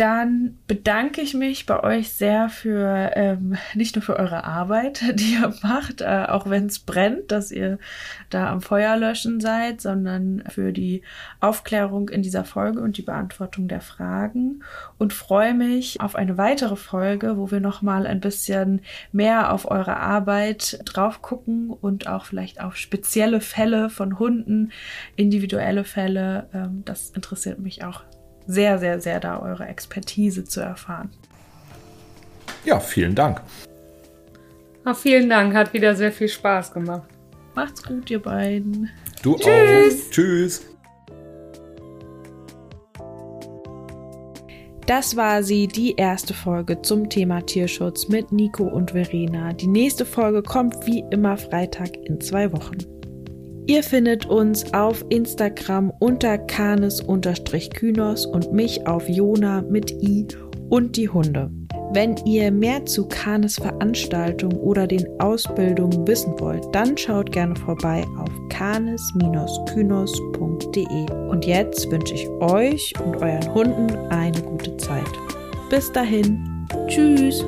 Dann bedanke ich mich bei euch sehr für ähm, nicht nur für eure Arbeit, die ihr macht, äh, auch wenn es brennt, dass ihr da am Feuer löschen seid, sondern für die Aufklärung in dieser Folge und die Beantwortung der Fragen und freue mich auf eine weitere Folge, wo wir noch mal ein bisschen mehr auf eure Arbeit drauf gucken und auch vielleicht auf spezielle Fälle von Hunden, individuelle Fälle. Ähm, das interessiert mich auch sehr, sehr, sehr da eure Expertise zu erfahren. Ja, vielen Dank. Ach, vielen Dank, hat wieder sehr viel Spaß gemacht. Macht's gut, ihr beiden. Du Tschüss. auch. Tschüss. Das war sie, die erste Folge zum Thema Tierschutz mit Nico und Verena. Die nächste Folge kommt wie immer Freitag in zwei Wochen. Ihr findet uns auf Instagram unter kanes-kynos und mich auf Jona mit i und die Hunde. Wenn ihr mehr zu Kanes Veranstaltungen oder den Ausbildungen wissen wollt, dann schaut gerne vorbei auf kanes-kynos.de. Und jetzt wünsche ich euch und euren Hunden eine gute Zeit. Bis dahin, tschüss!